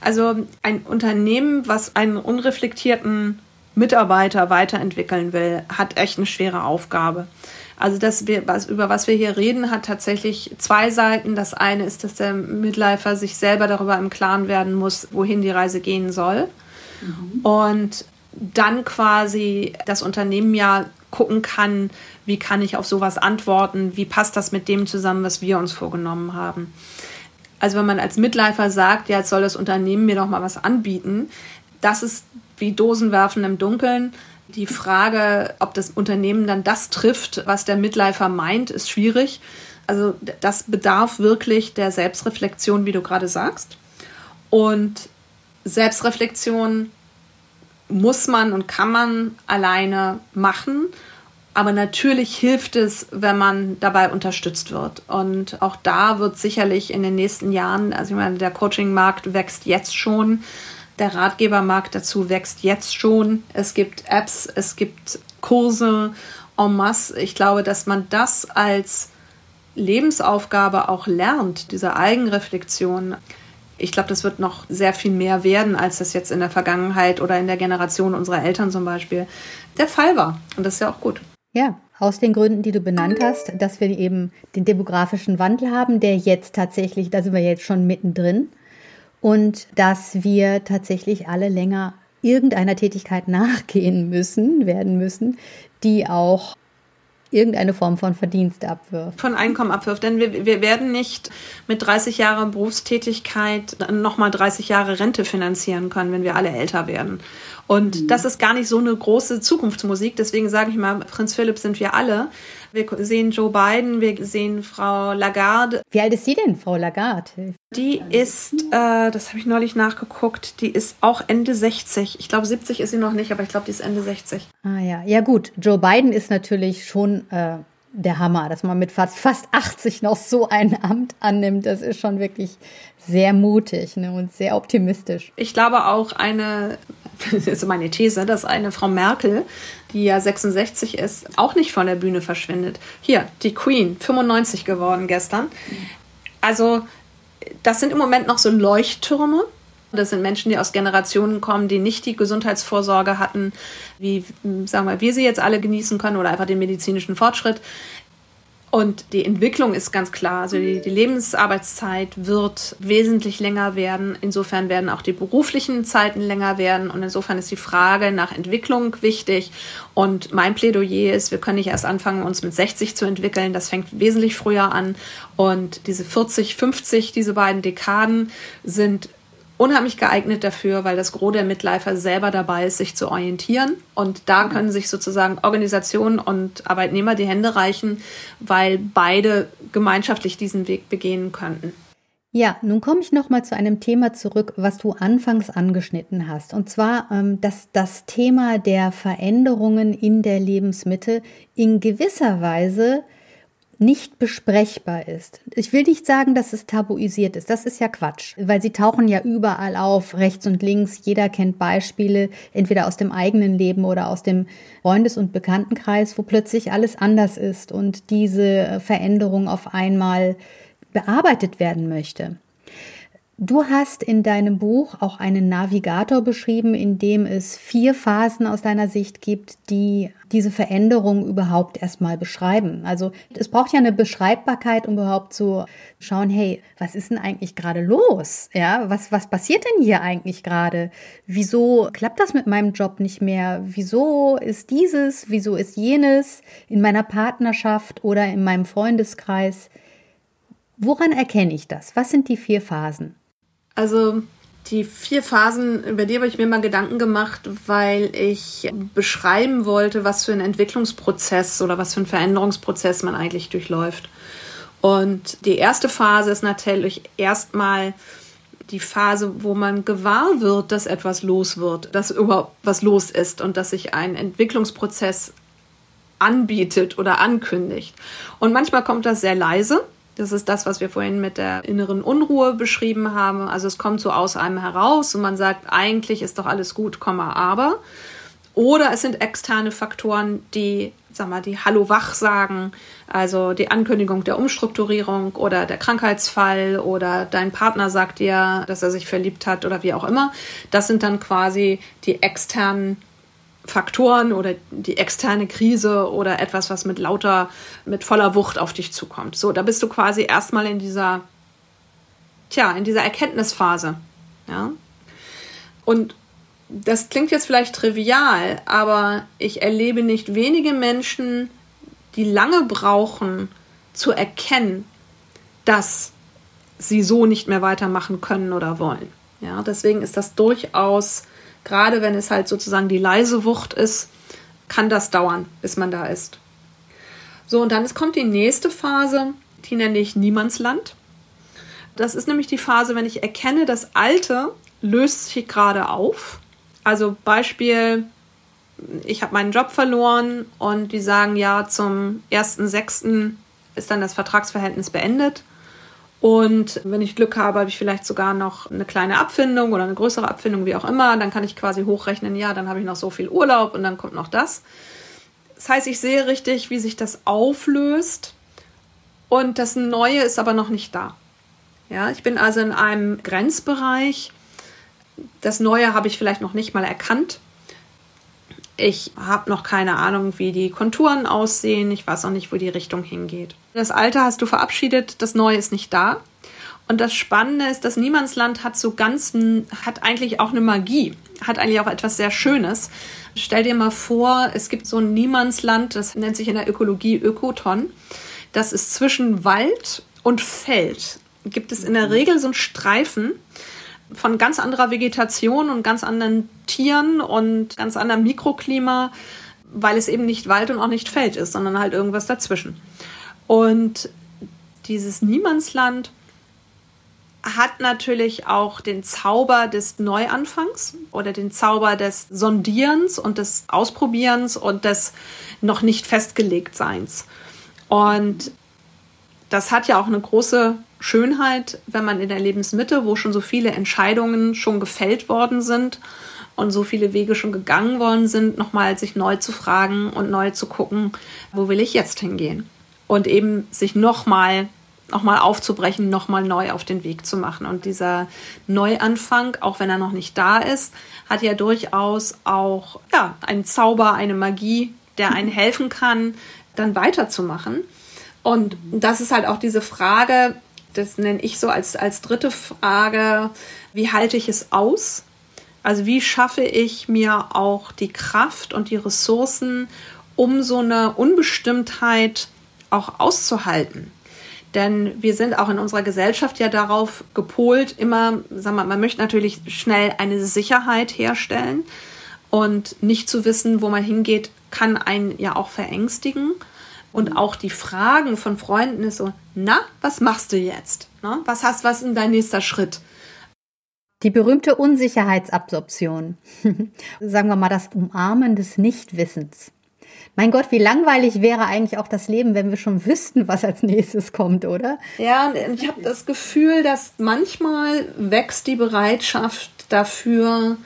Speaker 1: Also ein Unternehmen, was einen unreflektierten Mitarbeiter weiterentwickeln will, hat echt eine schwere Aufgabe. Also das, was, über was wir hier reden, hat tatsächlich zwei Seiten. Das eine ist, dass der Midlifer sich selber darüber im Klaren werden muss, wohin die Reise gehen soll. Mhm. Und dann quasi das Unternehmen ja gucken kann, wie kann ich auf sowas antworten, wie passt das mit dem zusammen, was wir uns vorgenommen haben. Also wenn man als Midlifer sagt, ja, jetzt soll das Unternehmen mir doch mal was anbieten, das ist wie Dosenwerfen im Dunkeln die Frage, ob das Unternehmen dann das trifft, was der Midlifer meint, ist schwierig. Also das bedarf wirklich der Selbstreflexion, wie du gerade sagst. Und Selbstreflexion muss man und kann man alleine machen. Aber natürlich hilft es, wenn man dabei unterstützt wird. Und auch da wird sicherlich in den nächsten Jahren, also ich meine, der Coaching-Markt wächst jetzt schon. Der Ratgebermarkt dazu wächst jetzt schon. Es gibt Apps, es gibt Kurse en masse. Ich glaube, dass man das als Lebensaufgabe auch lernt, diese Eigenreflexion. Ich glaube, das wird noch sehr viel mehr werden, als das jetzt in der Vergangenheit oder in der Generation unserer Eltern zum Beispiel der Fall war. Und das ist ja auch gut.
Speaker 3: Ja, aus den Gründen, die du benannt hast, dass wir eben den demografischen Wandel haben, der jetzt tatsächlich, da sind wir jetzt schon mittendrin, und dass wir tatsächlich alle länger irgendeiner Tätigkeit nachgehen müssen, werden müssen, die auch irgendeine Form von Verdienst abwirft.
Speaker 1: Von Einkommen abwirft. Denn wir, wir werden nicht mit 30 Jahren Berufstätigkeit nochmal 30 Jahre Rente finanzieren können, wenn wir alle älter werden. Und mhm. das ist gar nicht so eine große Zukunftsmusik. Deswegen sage ich mal, Prinz Philipp sind wir alle. Wir sehen Joe Biden, wir sehen Frau Lagarde.
Speaker 3: Wie alt ist sie denn, Frau Lagarde?
Speaker 1: Die ist, äh, das habe ich neulich nachgeguckt, die ist auch Ende 60. Ich glaube, 70 ist sie noch nicht, aber ich glaube, die ist Ende 60.
Speaker 3: Ah ja, ja gut. Joe Biden ist natürlich schon äh, der Hammer, dass man mit fast, fast 80 noch so ein Amt annimmt. Das ist schon wirklich sehr mutig ne, und sehr optimistisch.
Speaker 1: Ich glaube auch eine, das ist meine These, dass eine Frau Merkel, die ja 66 ist, auch nicht von der Bühne verschwindet. Hier, die Queen, 95 geworden gestern. Also, das sind im Moment noch so Leuchttürme. Das sind Menschen, die aus Generationen kommen, die nicht die Gesundheitsvorsorge hatten, wie, sagen wir, wir sie jetzt alle genießen können oder einfach den medizinischen Fortschritt. Und die Entwicklung ist ganz klar. Also die, die, Lebensarbeitszeit wird wesentlich länger werden. Insofern werden auch die beruflichen Zeiten länger werden. Und insofern ist die Frage nach Entwicklung wichtig. Und mein Plädoyer ist, wir können nicht erst anfangen, uns mit 60 zu entwickeln. Das fängt wesentlich früher an. Und diese 40, 50, diese beiden Dekaden sind unheimlich geeignet dafür, weil das Gros der Mitläufer selber dabei ist, sich zu orientieren. Und da können sich sozusagen Organisationen und Arbeitnehmer die Hände reichen, weil beide gemeinschaftlich diesen Weg begehen könnten.
Speaker 3: Ja, nun komme ich noch mal zu einem Thema zurück, was du anfangs angeschnitten hast. Und zwar, ähm, dass das Thema der Veränderungen in der Lebensmitte in gewisser Weise nicht besprechbar ist. Ich will nicht sagen, dass es tabuisiert ist. Das ist ja Quatsch, weil sie tauchen ja überall auf, rechts und links. Jeder kennt Beispiele, entweder aus dem eigenen Leben oder aus dem Freundes- und Bekanntenkreis, wo plötzlich alles anders ist und diese Veränderung auf einmal bearbeitet werden möchte. Du hast in deinem Buch auch einen Navigator beschrieben, in dem es vier Phasen aus deiner Sicht gibt, die diese Veränderung überhaupt erstmal beschreiben. Also es braucht ja eine Beschreibbarkeit, um überhaupt zu schauen, hey, was ist denn eigentlich gerade los? Ja, was, was passiert denn hier eigentlich gerade? Wieso klappt das mit meinem Job nicht mehr? Wieso ist dieses? Wieso ist jenes in meiner Partnerschaft oder in meinem Freundeskreis? Woran erkenne ich das? Was sind die vier Phasen?
Speaker 1: Also die vier Phasen, über die habe ich mir mal Gedanken gemacht, weil ich beschreiben wollte, was für ein Entwicklungsprozess oder was für ein Veränderungsprozess man eigentlich durchläuft. Und die erste Phase ist natürlich erstmal die Phase, wo man gewahr wird, dass etwas los wird, dass überhaupt was los ist und dass sich ein Entwicklungsprozess anbietet oder ankündigt. Und manchmal kommt das sehr leise das ist das, was wir vorhin mit der inneren Unruhe beschrieben haben. Also es kommt so aus einem heraus und man sagt, eigentlich ist doch alles gut, aber. Oder es sind externe Faktoren, die, sag mal, die Hallo wach sagen, also die Ankündigung der Umstrukturierung oder der Krankheitsfall oder dein Partner sagt dir, dass er sich verliebt hat oder wie auch immer. Das sind dann quasi die externen Faktoren oder die externe Krise oder etwas, was mit lauter, mit voller Wucht auf dich zukommt. So, da bist du quasi erstmal in dieser, tja, in dieser Erkenntnisphase. Ja. Und das klingt jetzt vielleicht trivial, aber ich erlebe nicht wenige Menschen, die lange brauchen zu erkennen, dass sie so nicht mehr weitermachen können oder wollen. Ja, deswegen ist das durchaus gerade wenn es halt sozusagen die leise Wucht ist, kann das dauern, bis man da ist. So, und dann kommt die nächste Phase, die nenne ich Niemandsland. Das ist nämlich die Phase, wenn ich erkenne, das Alte löst sich gerade auf. Also Beispiel, ich habe meinen Job verloren und die sagen, ja, zum 1.6. ist dann das Vertragsverhältnis beendet. Und wenn ich Glück habe, habe ich vielleicht sogar noch eine kleine Abfindung oder eine größere Abfindung, wie auch immer. Dann kann ich quasi hochrechnen, ja, dann habe ich noch so viel Urlaub und dann kommt noch das. Das heißt, ich sehe richtig, wie sich das auflöst und das Neue ist aber noch nicht da. Ja, ich bin also in einem Grenzbereich. Das Neue habe ich vielleicht noch nicht mal erkannt. Ich habe noch keine Ahnung, wie die Konturen aussehen. Ich weiß auch nicht, wo die Richtung hingeht. Das Alte hast du verabschiedet, das Neue ist nicht da. Und das Spannende ist, das Niemandsland hat so ganz, hat eigentlich auch eine Magie, hat eigentlich auch etwas sehr Schönes. Stell dir mal vor, es gibt so ein Niemandsland, das nennt sich in der Ökologie Ökoton. Das ist zwischen Wald und Feld. Gibt es in der Regel so einen Streifen von ganz anderer Vegetation und ganz anderen Tieren und ganz anderem Mikroklima, weil es eben nicht Wald und auch nicht Feld ist, sondern halt irgendwas dazwischen. Und dieses Niemandsland hat natürlich auch den Zauber des Neuanfangs oder den Zauber des Sondierens und des Ausprobierens und des noch nicht festgelegt Seins. Und das hat ja auch eine große Schönheit, wenn man in der Lebensmitte, wo schon so viele Entscheidungen schon gefällt worden sind und so viele Wege schon gegangen worden sind, nochmal sich neu zu fragen und neu zu gucken, wo will ich jetzt hingehen? Und eben sich nochmal nochmal aufzubrechen, nochmal neu auf den Weg zu machen. Und dieser Neuanfang, auch wenn er noch nicht da ist, hat ja durchaus auch ja, einen Zauber, eine Magie, der einen helfen kann, dann weiterzumachen. Und das ist halt auch diese Frage, das nenne ich so als, als dritte Frage, wie halte ich es aus? Also wie schaffe ich mir auch die Kraft und die Ressourcen, um so eine Unbestimmtheit auch auszuhalten? Denn wir sind auch in unserer Gesellschaft ja darauf gepolt, immer, sagen wir, man möchte natürlich schnell eine Sicherheit herstellen und nicht zu wissen, wo man hingeht, kann einen ja auch verängstigen. Und auch die Fragen von Freunden ist so, na, was machst du jetzt? Na, was hast, was ist dein nächster Schritt?
Speaker 3: Die berühmte Unsicherheitsabsorption. Sagen wir mal das Umarmen des Nichtwissens. Mein Gott, wie langweilig wäre eigentlich auch das Leben, wenn wir schon wüssten, was als nächstes kommt, oder?
Speaker 1: Ja, ich habe das Gefühl, dass manchmal wächst die Bereitschaft dafür,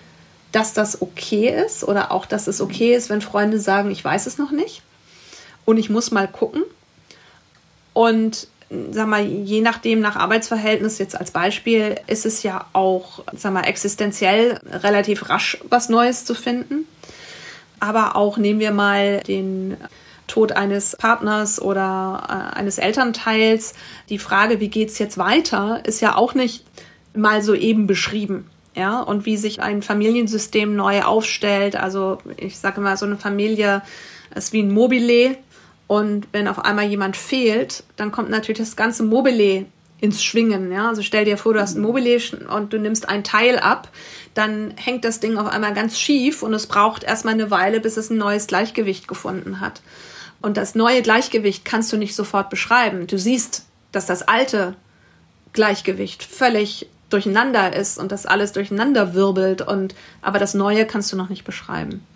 Speaker 1: dass das okay ist oder auch, dass es okay ist, wenn Freunde sagen, ich weiß es noch nicht und ich muss mal gucken. Und sag mal, je nachdem nach Arbeitsverhältnis jetzt als Beispiel ist es ja auch, sag mal, existenziell relativ rasch was Neues zu finden. Aber auch nehmen wir mal den Tod eines Partners oder äh, eines Elternteils. Die Frage, wie geht es jetzt weiter, ist ja auch nicht mal so eben beschrieben. Ja, und wie sich ein Familiensystem neu aufstellt. Also ich sage mal, so eine Familie ist wie ein Mobile. Und wenn auf einmal jemand fehlt, dann kommt natürlich das ganze Mobile ins Schwingen. Ja? Also stell dir vor, du hast ein Mobile und du nimmst ein Teil ab, dann hängt das Ding auf einmal ganz schief und es braucht erstmal eine Weile, bis es ein neues Gleichgewicht gefunden hat. Und das neue Gleichgewicht kannst du nicht sofort beschreiben. Du siehst, dass das alte Gleichgewicht völlig durcheinander ist und das alles durcheinander wirbelt und aber das neue kannst du noch nicht beschreiben.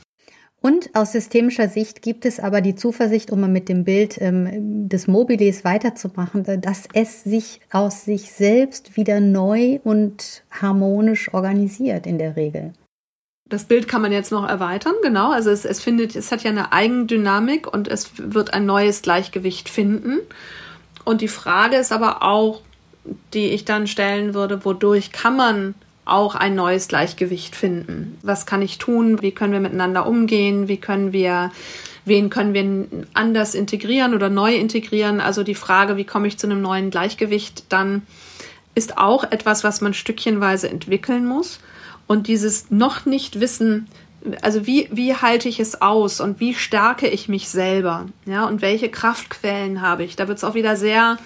Speaker 3: Und aus systemischer Sicht gibt es aber die Zuversicht, um mit dem Bild ähm, des Mobiles weiterzumachen, dass es sich aus sich selbst wieder neu und harmonisch organisiert in der Regel.
Speaker 1: Das Bild kann man jetzt noch erweitern, genau. Also es, es findet, es hat ja eine Eigendynamik und es wird ein neues Gleichgewicht finden. Und die Frage ist aber auch, die ich dann stellen würde, wodurch kann man auch ein neues Gleichgewicht finden. Was kann ich tun? Wie können wir miteinander umgehen? Wie können wir, wen können wir anders integrieren oder neu integrieren? Also die Frage, wie komme ich zu einem neuen Gleichgewicht dann, ist auch etwas, was man stückchenweise entwickeln muss. Und dieses noch nicht wissen, also wie, wie halte ich es aus und wie stärke ich mich selber? Ja, und welche Kraftquellen habe ich? Da wird es auch wieder sehr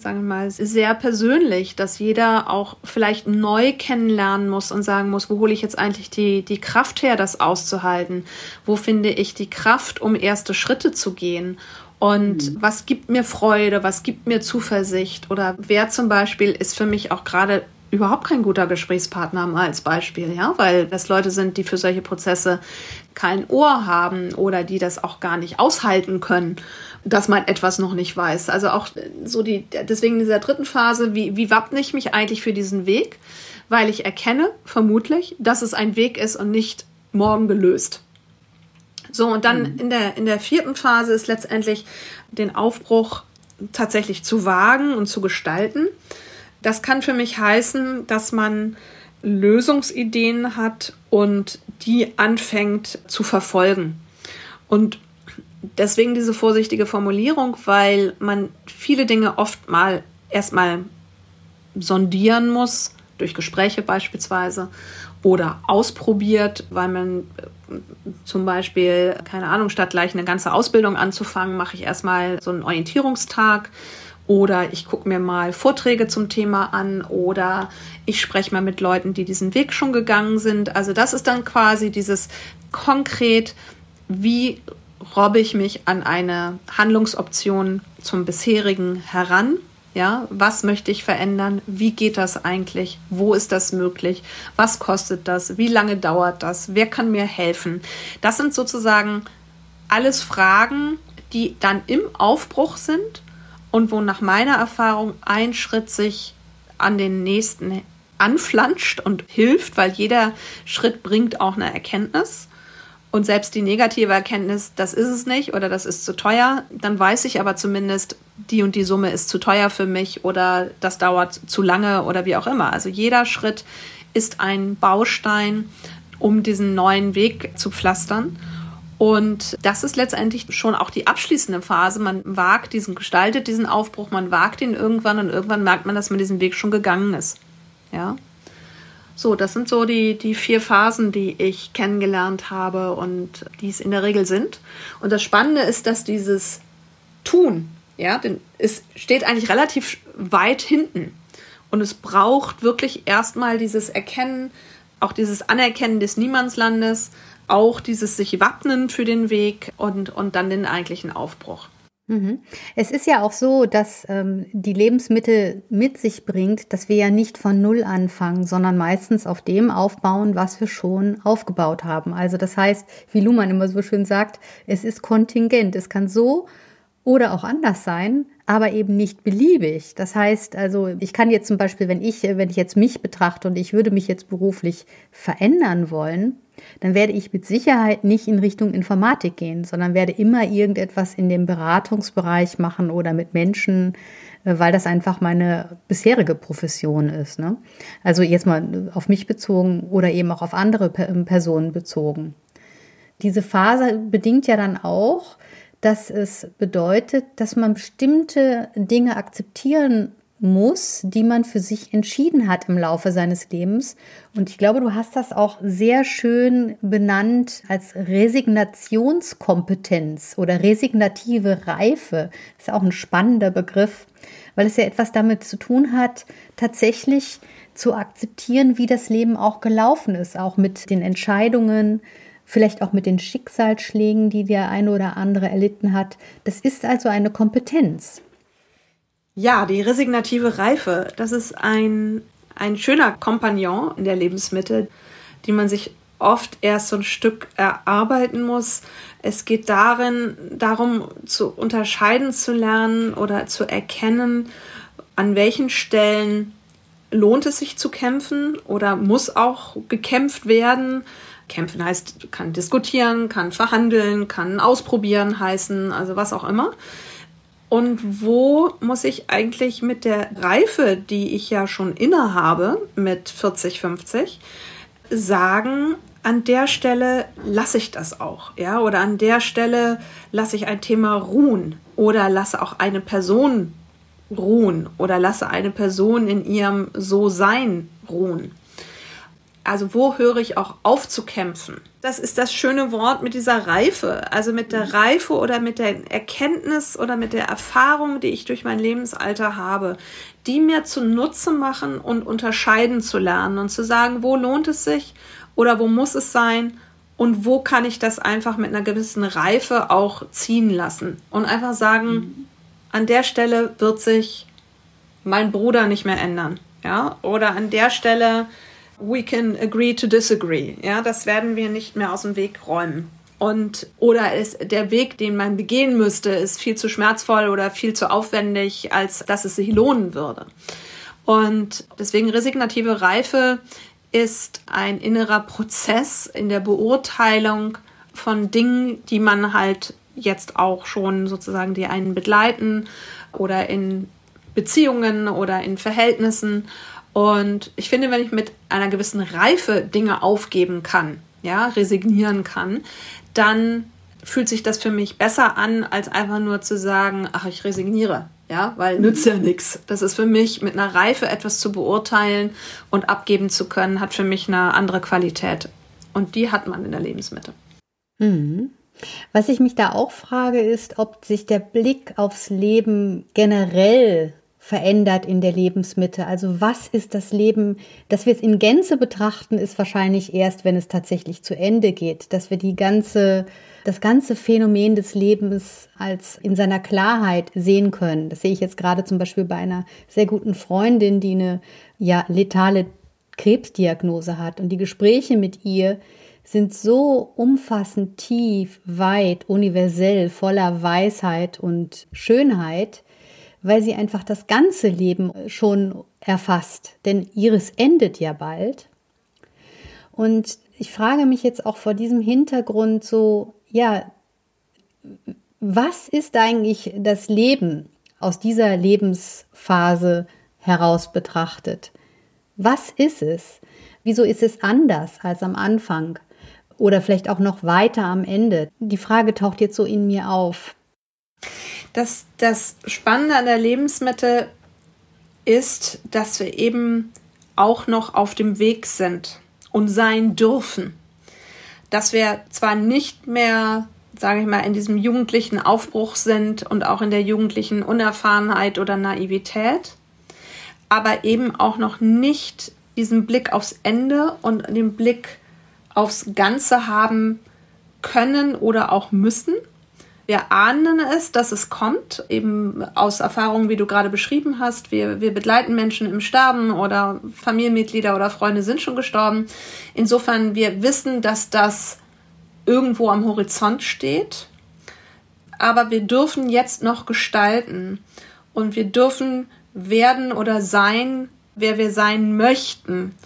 Speaker 1: sagen wir mal, sehr persönlich, dass jeder auch vielleicht neu kennenlernen muss und sagen muss, wo hole ich jetzt eigentlich die, die Kraft her, das auszuhalten? Wo finde ich die Kraft, um erste Schritte zu gehen? Und mhm. was gibt mir Freude? Was gibt mir Zuversicht? Oder wer zum Beispiel ist für mich auch gerade überhaupt kein guter Gesprächspartner mal als Beispiel, ja, weil das Leute sind, die für solche Prozesse kein Ohr haben oder die das auch gar nicht aushalten können dass man etwas noch nicht weiß. Also auch so die, deswegen in dieser dritten Phase, wie, wie wappne ich mich eigentlich für diesen Weg? Weil ich erkenne, vermutlich, dass es ein Weg ist und nicht morgen gelöst. So, und dann mhm. in, der, in der vierten Phase ist letztendlich den Aufbruch tatsächlich zu wagen und zu gestalten. Das kann für mich heißen, dass man Lösungsideen hat und die anfängt zu verfolgen. Und deswegen diese vorsichtige Formulierung, weil man viele Dinge oft mal erstmal sondieren muss, durch Gespräche beispielsweise, oder ausprobiert, weil man äh, zum Beispiel, keine Ahnung, statt gleich eine ganze Ausbildung anzufangen, mache ich erstmal so einen Orientierungstag oder ich gucke mir mal Vorträge zum Thema an oder ich spreche mal mit Leuten, die diesen Weg schon gegangen sind. Also das ist dann quasi dieses konkret, wie robbe ich mich an eine Handlungsoption zum bisherigen heran. Ja, was möchte ich verändern? Wie geht das eigentlich? Wo ist das möglich? Was kostet das? Wie lange dauert das? Wer kann mir helfen? Das sind sozusagen alles Fragen, die dann im Aufbruch sind und wo nach meiner Erfahrung ein Schritt sich an den nächsten anflanscht und hilft, weil jeder Schritt bringt auch eine Erkenntnis. Und selbst die negative Erkenntnis, das ist es nicht oder das ist zu teuer, dann weiß ich aber zumindest, die und die Summe ist zu teuer für mich oder das dauert zu lange oder wie auch immer. Also jeder Schritt ist ein Baustein, um diesen neuen Weg zu pflastern. Und das ist letztendlich schon auch die abschließende Phase. Man wagt diesen, gestaltet diesen Aufbruch, man wagt ihn irgendwann und irgendwann merkt man, dass man diesen Weg schon gegangen ist. Ja. So, das sind so die, die vier Phasen, die ich kennengelernt habe und die es in der Regel sind. Und das Spannende ist, dass dieses Tun, ja, denn es steht eigentlich relativ weit hinten. Und es braucht wirklich erstmal dieses Erkennen, auch dieses Anerkennen des Niemandslandes, auch dieses sich wappnen für den Weg und, und dann den eigentlichen Aufbruch.
Speaker 3: Mhm. Es ist ja auch so, dass ähm, die Lebensmittel mit sich bringt, dass wir ja nicht von Null anfangen, sondern meistens auf dem aufbauen, was wir schon aufgebaut haben. Also das heißt, wie Luhmann immer so schön sagt, es ist kontingent. Es kann so oder auch anders sein, aber eben nicht beliebig. Das heißt, also ich kann jetzt zum Beispiel, wenn ich, wenn ich jetzt mich betrachte und ich würde mich jetzt beruflich verändern wollen, dann werde ich mit Sicherheit nicht in Richtung Informatik gehen, sondern werde immer irgendetwas in dem Beratungsbereich machen oder mit Menschen, äh, weil das einfach meine bisherige Profession ist. Ne? Also jetzt mal auf mich bezogen oder eben auch auf andere Personen bezogen. Diese Phase bedingt ja dann auch, dass es bedeutet, dass man bestimmte Dinge akzeptieren muss, die man für sich entschieden hat im Laufe seines Lebens. Und ich glaube, du hast das auch sehr schön benannt als Resignationskompetenz oder resignative Reife. Das ist auch ein spannender Begriff, weil es ja etwas damit zu tun hat, tatsächlich zu akzeptieren, wie das Leben auch gelaufen ist, auch mit den Entscheidungen, vielleicht auch mit den Schicksalsschlägen, die der eine oder andere erlitten hat. Das ist also eine Kompetenz.
Speaker 1: Ja, die resignative Reife, das ist ein, ein schöner Kompagnon in der Lebensmittel, die man sich oft erst so ein Stück erarbeiten muss. Es geht darin, darum, zu unterscheiden zu lernen oder zu erkennen, an welchen Stellen lohnt es sich zu kämpfen oder muss auch gekämpft werden. Kämpfen heißt, kann diskutieren, kann verhandeln, kann ausprobieren heißen, also was auch immer. Und wo muss ich eigentlich mit der Reife, die ich ja schon inne habe, mit 40, 50, sagen, an der Stelle lasse ich das auch, ja, oder an der Stelle lasse ich ein Thema ruhen oder lasse auch eine Person ruhen oder lasse eine Person in ihrem So-Sein ruhen. Also wo höre ich auch auf zu kämpfen? Das ist das schöne Wort mit dieser Reife. Also mit der Reife oder mit der Erkenntnis oder mit der Erfahrung, die ich durch mein Lebensalter habe, die mir zunutze machen und unterscheiden zu lernen und zu sagen, wo lohnt es sich oder wo muss es sein und wo kann ich das einfach mit einer gewissen Reife auch ziehen lassen und einfach sagen, mhm. an der Stelle wird sich mein Bruder nicht mehr ändern. Ja, oder an der Stelle we can agree to disagree. Ja, das werden wir nicht mehr aus dem Weg räumen. Und oder ist der Weg, den man begehen müsste, ist viel zu schmerzvoll oder viel zu aufwendig, als dass es sich lohnen würde. Und deswegen resignative Reife ist ein innerer Prozess in der Beurteilung von Dingen, die man halt jetzt auch schon sozusagen, die einen begleiten oder in Beziehungen oder in Verhältnissen und ich finde, wenn ich mit einer gewissen Reife Dinge aufgeben kann, ja, resignieren kann, dann fühlt sich das für mich besser an, als einfach nur zu sagen, ach, ich resigniere. Ja, weil nützt ja nichts. Das ist für mich mit einer Reife etwas zu beurteilen und abgeben zu können, hat für mich eine andere Qualität. Und die hat man in der Lebensmittel.
Speaker 3: Mhm. Was ich mich da auch frage, ist, ob sich der Blick aufs Leben generell verändert in der Lebensmitte. Also was ist das Leben, dass wir es in Gänze betrachten, ist wahrscheinlich erst, wenn es tatsächlich zu Ende geht, dass wir die ganze, das ganze Phänomen des Lebens als in seiner Klarheit sehen können. Das sehe ich jetzt gerade zum Beispiel bei einer sehr guten Freundin, die eine ja letale Krebsdiagnose hat und die Gespräche mit ihr sind so umfassend tief, weit, universell, voller Weisheit und Schönheit, weil sie einfach das ganze Leben schon erfasst. Denn ihres endet ja bald. Und ich frage mich jetzt auch vor diesem Hintergrund so, ja, was ist eigentlich das Leben aus dieser Lebensphase heraus betrachtet? Was ist es? Wieso ist es anders als am Anfang? oder vielleicht auch noch weiter am Ende? Die Frage taucht jetzt so in mir auf.
Speaker 1: Das, das Spannende an der Lebensmittel ist, dass wir eben auch noch auf dem Weg sind und sein dürfen. Dass wir zwar nicht mehr, sage ich mal, in diesem jugendlichen Aufbruch sind und auch in der jugendlichen Unerfahrenheit oder Naivität, aber eben auch noch nicht diesen Blick aufs Ende und den Blick aufs Ganze haben können oder auch müssen. Wir ahnen es, dass es kommt, eben aus Erfahrungen, wie du gerade beschrieben hast. Wir, wir begleiten Menschen im Sterben oder Familienmitglieder oder Freunde sind schon gestorben. Insofern, wir wissen, dass das irgendwo am Horizont steht. Aber wir dürfen jetzt noch gestalten und wir dürfen werden oder sein, wer wir sein möchten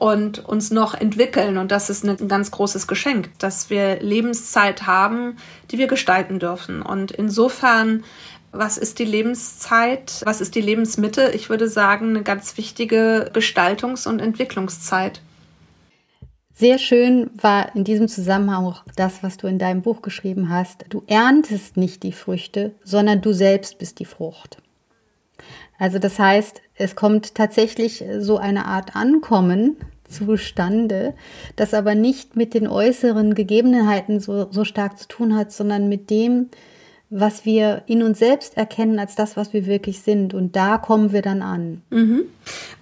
Speaker 1: und uns noch entwickeln. Und das ist ein ganz großes Geschenk, dass wir Lebenszeit haben, die wir gestalten dürfen. Und insofern, was ist die Lebenszeit? Was ist die Lebensmitte? Ich würde sagen, eine ganz wichtige Gestaltungs- und Entwicklungszeit.
Speaker 3: Sehr schön war in diesem Zusammenhang auch das, was du in deinem Buch geschrieben hast. Du erntest nicht die Früchte, sondern du selbst bist die Frucht. Also das heißt, es kommt tatsächlich so eine Art Ankommen zustande, das aber nicht mit den äußeren Gegebenheiten so, so stark zu tun hat, sondern mit dem, was wir in uns selbst erkennen als das, was wir wirklich sind. Und da kommen wir dann an.
Speaker 1: Mhm.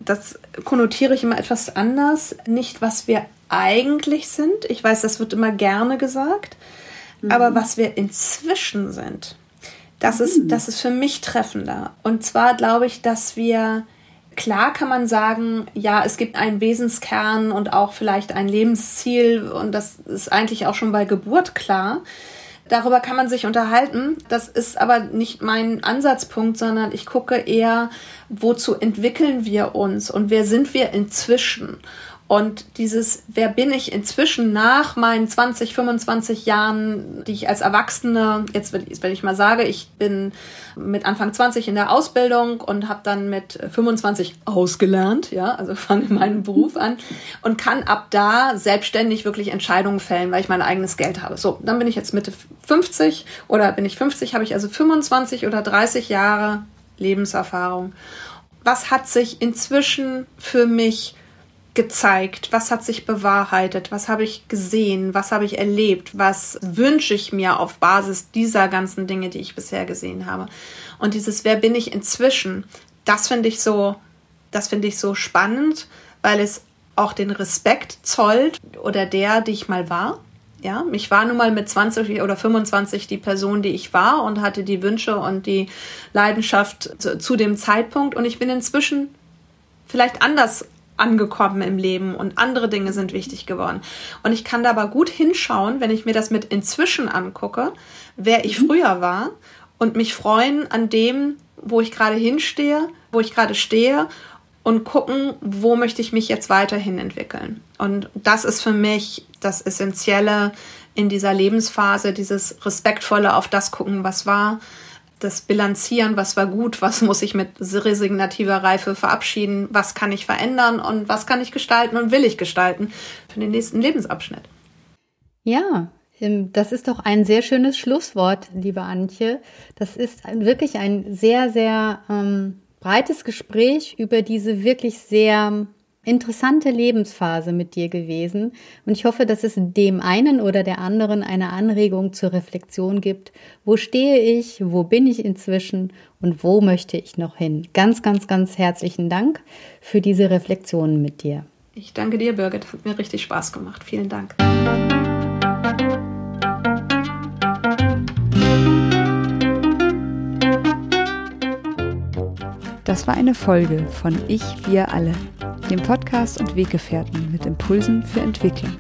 Speaker 1: Das konnotiere ich immer etwas anders. Nicht, was wir eigentlich sind. Ich weiß, das wird immer gerne gesagt. Mhm. Aber was wir inzwischen sind. Das ist, hm. das ist für mich treffender. Und zwar glaube ich, dass wir, klar kann man sagen, ja, es gibt einen Wesenskern und auch vielleicht ein Lebensziel und das ist eigentlich auch schon bei Geburt klar. Darüber kann man sich unterhalten. Das ist aber nicht mein Ansatzpunkt, sondern ich gucke eher, wozu entwickeln wir uns und wer sind wir inzwischen? Und dieses, wer bin ich inzwischen nach meinen 20, 25 Jahren, die ich als Erwachsene, jetzt wenn ich mal sage, ich bin mit Anfang 20 in der Ausbildung und habe dann mit 25 ausgelernt, ja, also fange in meinem Beruf an und kann ab da selbstständig wirklich Entscheidungen fällen, weil ich mein eigenes Geld habe. So, dann bin ich jetzt Mitte 50 oder bin ich 50, habe ich also 25 oder 30 Jahre Lebenserfahrung. Was hat sich inzwischen für mich gezeigt? Was hat sich bewahrheitet? Was habe ich gesehen? Was habe ich erlebt? Was wünsche ich mir auf Basis dieser ganzen Dinge, die ich bisher gesehen habe? Und dieses Wer bin ich inzwischen? Das finde ich so, das finde ich so spannend, weil es auch den Respekt zollt oder der, die ich mal war. Ja, ich war nun mal mit 20 oder 25 die Person, die ich war und hatte die Wünsche und die Leidenschaft zu, zu dem Zeitpunkt und ich bin inzwischen vielleicht anders angekommen im Leben und andere Dinge sind wichtig geworden. Und ich kann da aber gut hinschauen, wenn ich mir das mit inzwischen angucke, wer ich mhm. früher war und mich freuen an dem, wo ich gerade hinstehe, wo ich gerade stehe und gucken, wo möchte ich mich jetzt weiterhin entwickeln. Und das ist für mich das Essentielle in dieser Lebensphase, dieses respektvolle auf das gucken, was war, das Bilanzieren, was war gut, was muss ich mit resignativer Reife verabschieden, was kann ich verändern und was kann ich gestalten und will ich gestalten für den nächsten Lebensabschnitt.
Speaker 3: Ja, ähm, das ist doch ein sehr schönes Schlusswort, liebe Antje. Das ist wirklich ein sehr, sehr ähm, breites Gespräch über diese wirklich sehr interessante Lebensphase mit dir gewesen und ich hoffe, dass es dem einen oder der anderen eine Anregung zur Reflexion gibt. Wo stehe ich? Wo bin ich inzwischen? Und wo möchte ich noch hin? Ganz, ganz, ganz herzlichen Dank für diese Reflexionen mit dir.
Speaker 1: Ich danke dir, Birgit. Hat mir richtig Spaß gemacht. Vielen Dank.
Speaker 2: Das war eine Folge von Ich, wir alle dem Podcast und Weggefährten mit Impulsen für Entwicklung.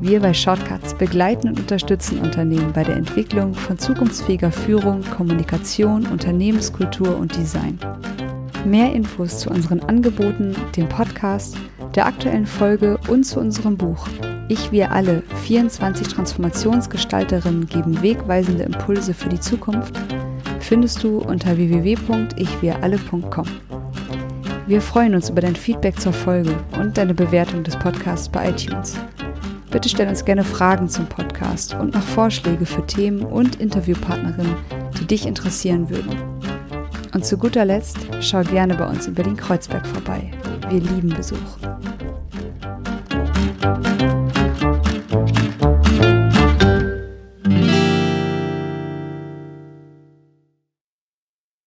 Speaker 2: Wir bei Shortcuts begleiten und unterstützen Unternehmen bei der Entwicklung von zukunftsfähiger Führung, Kommunikation, Unternehmenskultur und Design. Mehr Infos zu unseren Angeboten, dem Podcast, der aktuellen Folge und zu unserem Buch Ich, wir alle, 24 Transformationsgestalterinnen geben wegweisende Impulse für die Zukunft, findest du unter www.ichwiralle.com. Wir freuen uns über dein Feedback zur Folge und deine Bewertung des Podcasts bei iTunes. Bitte stell uns gerne Fragen zum Podcast und noch Vorschläge für Themen und Interviewpartnerinnen, die dich interessieren würden. Und zu guter Letzt schau gerne bei uns in Berlin-Kreuzberg vorbei. Wir lieben Besuch.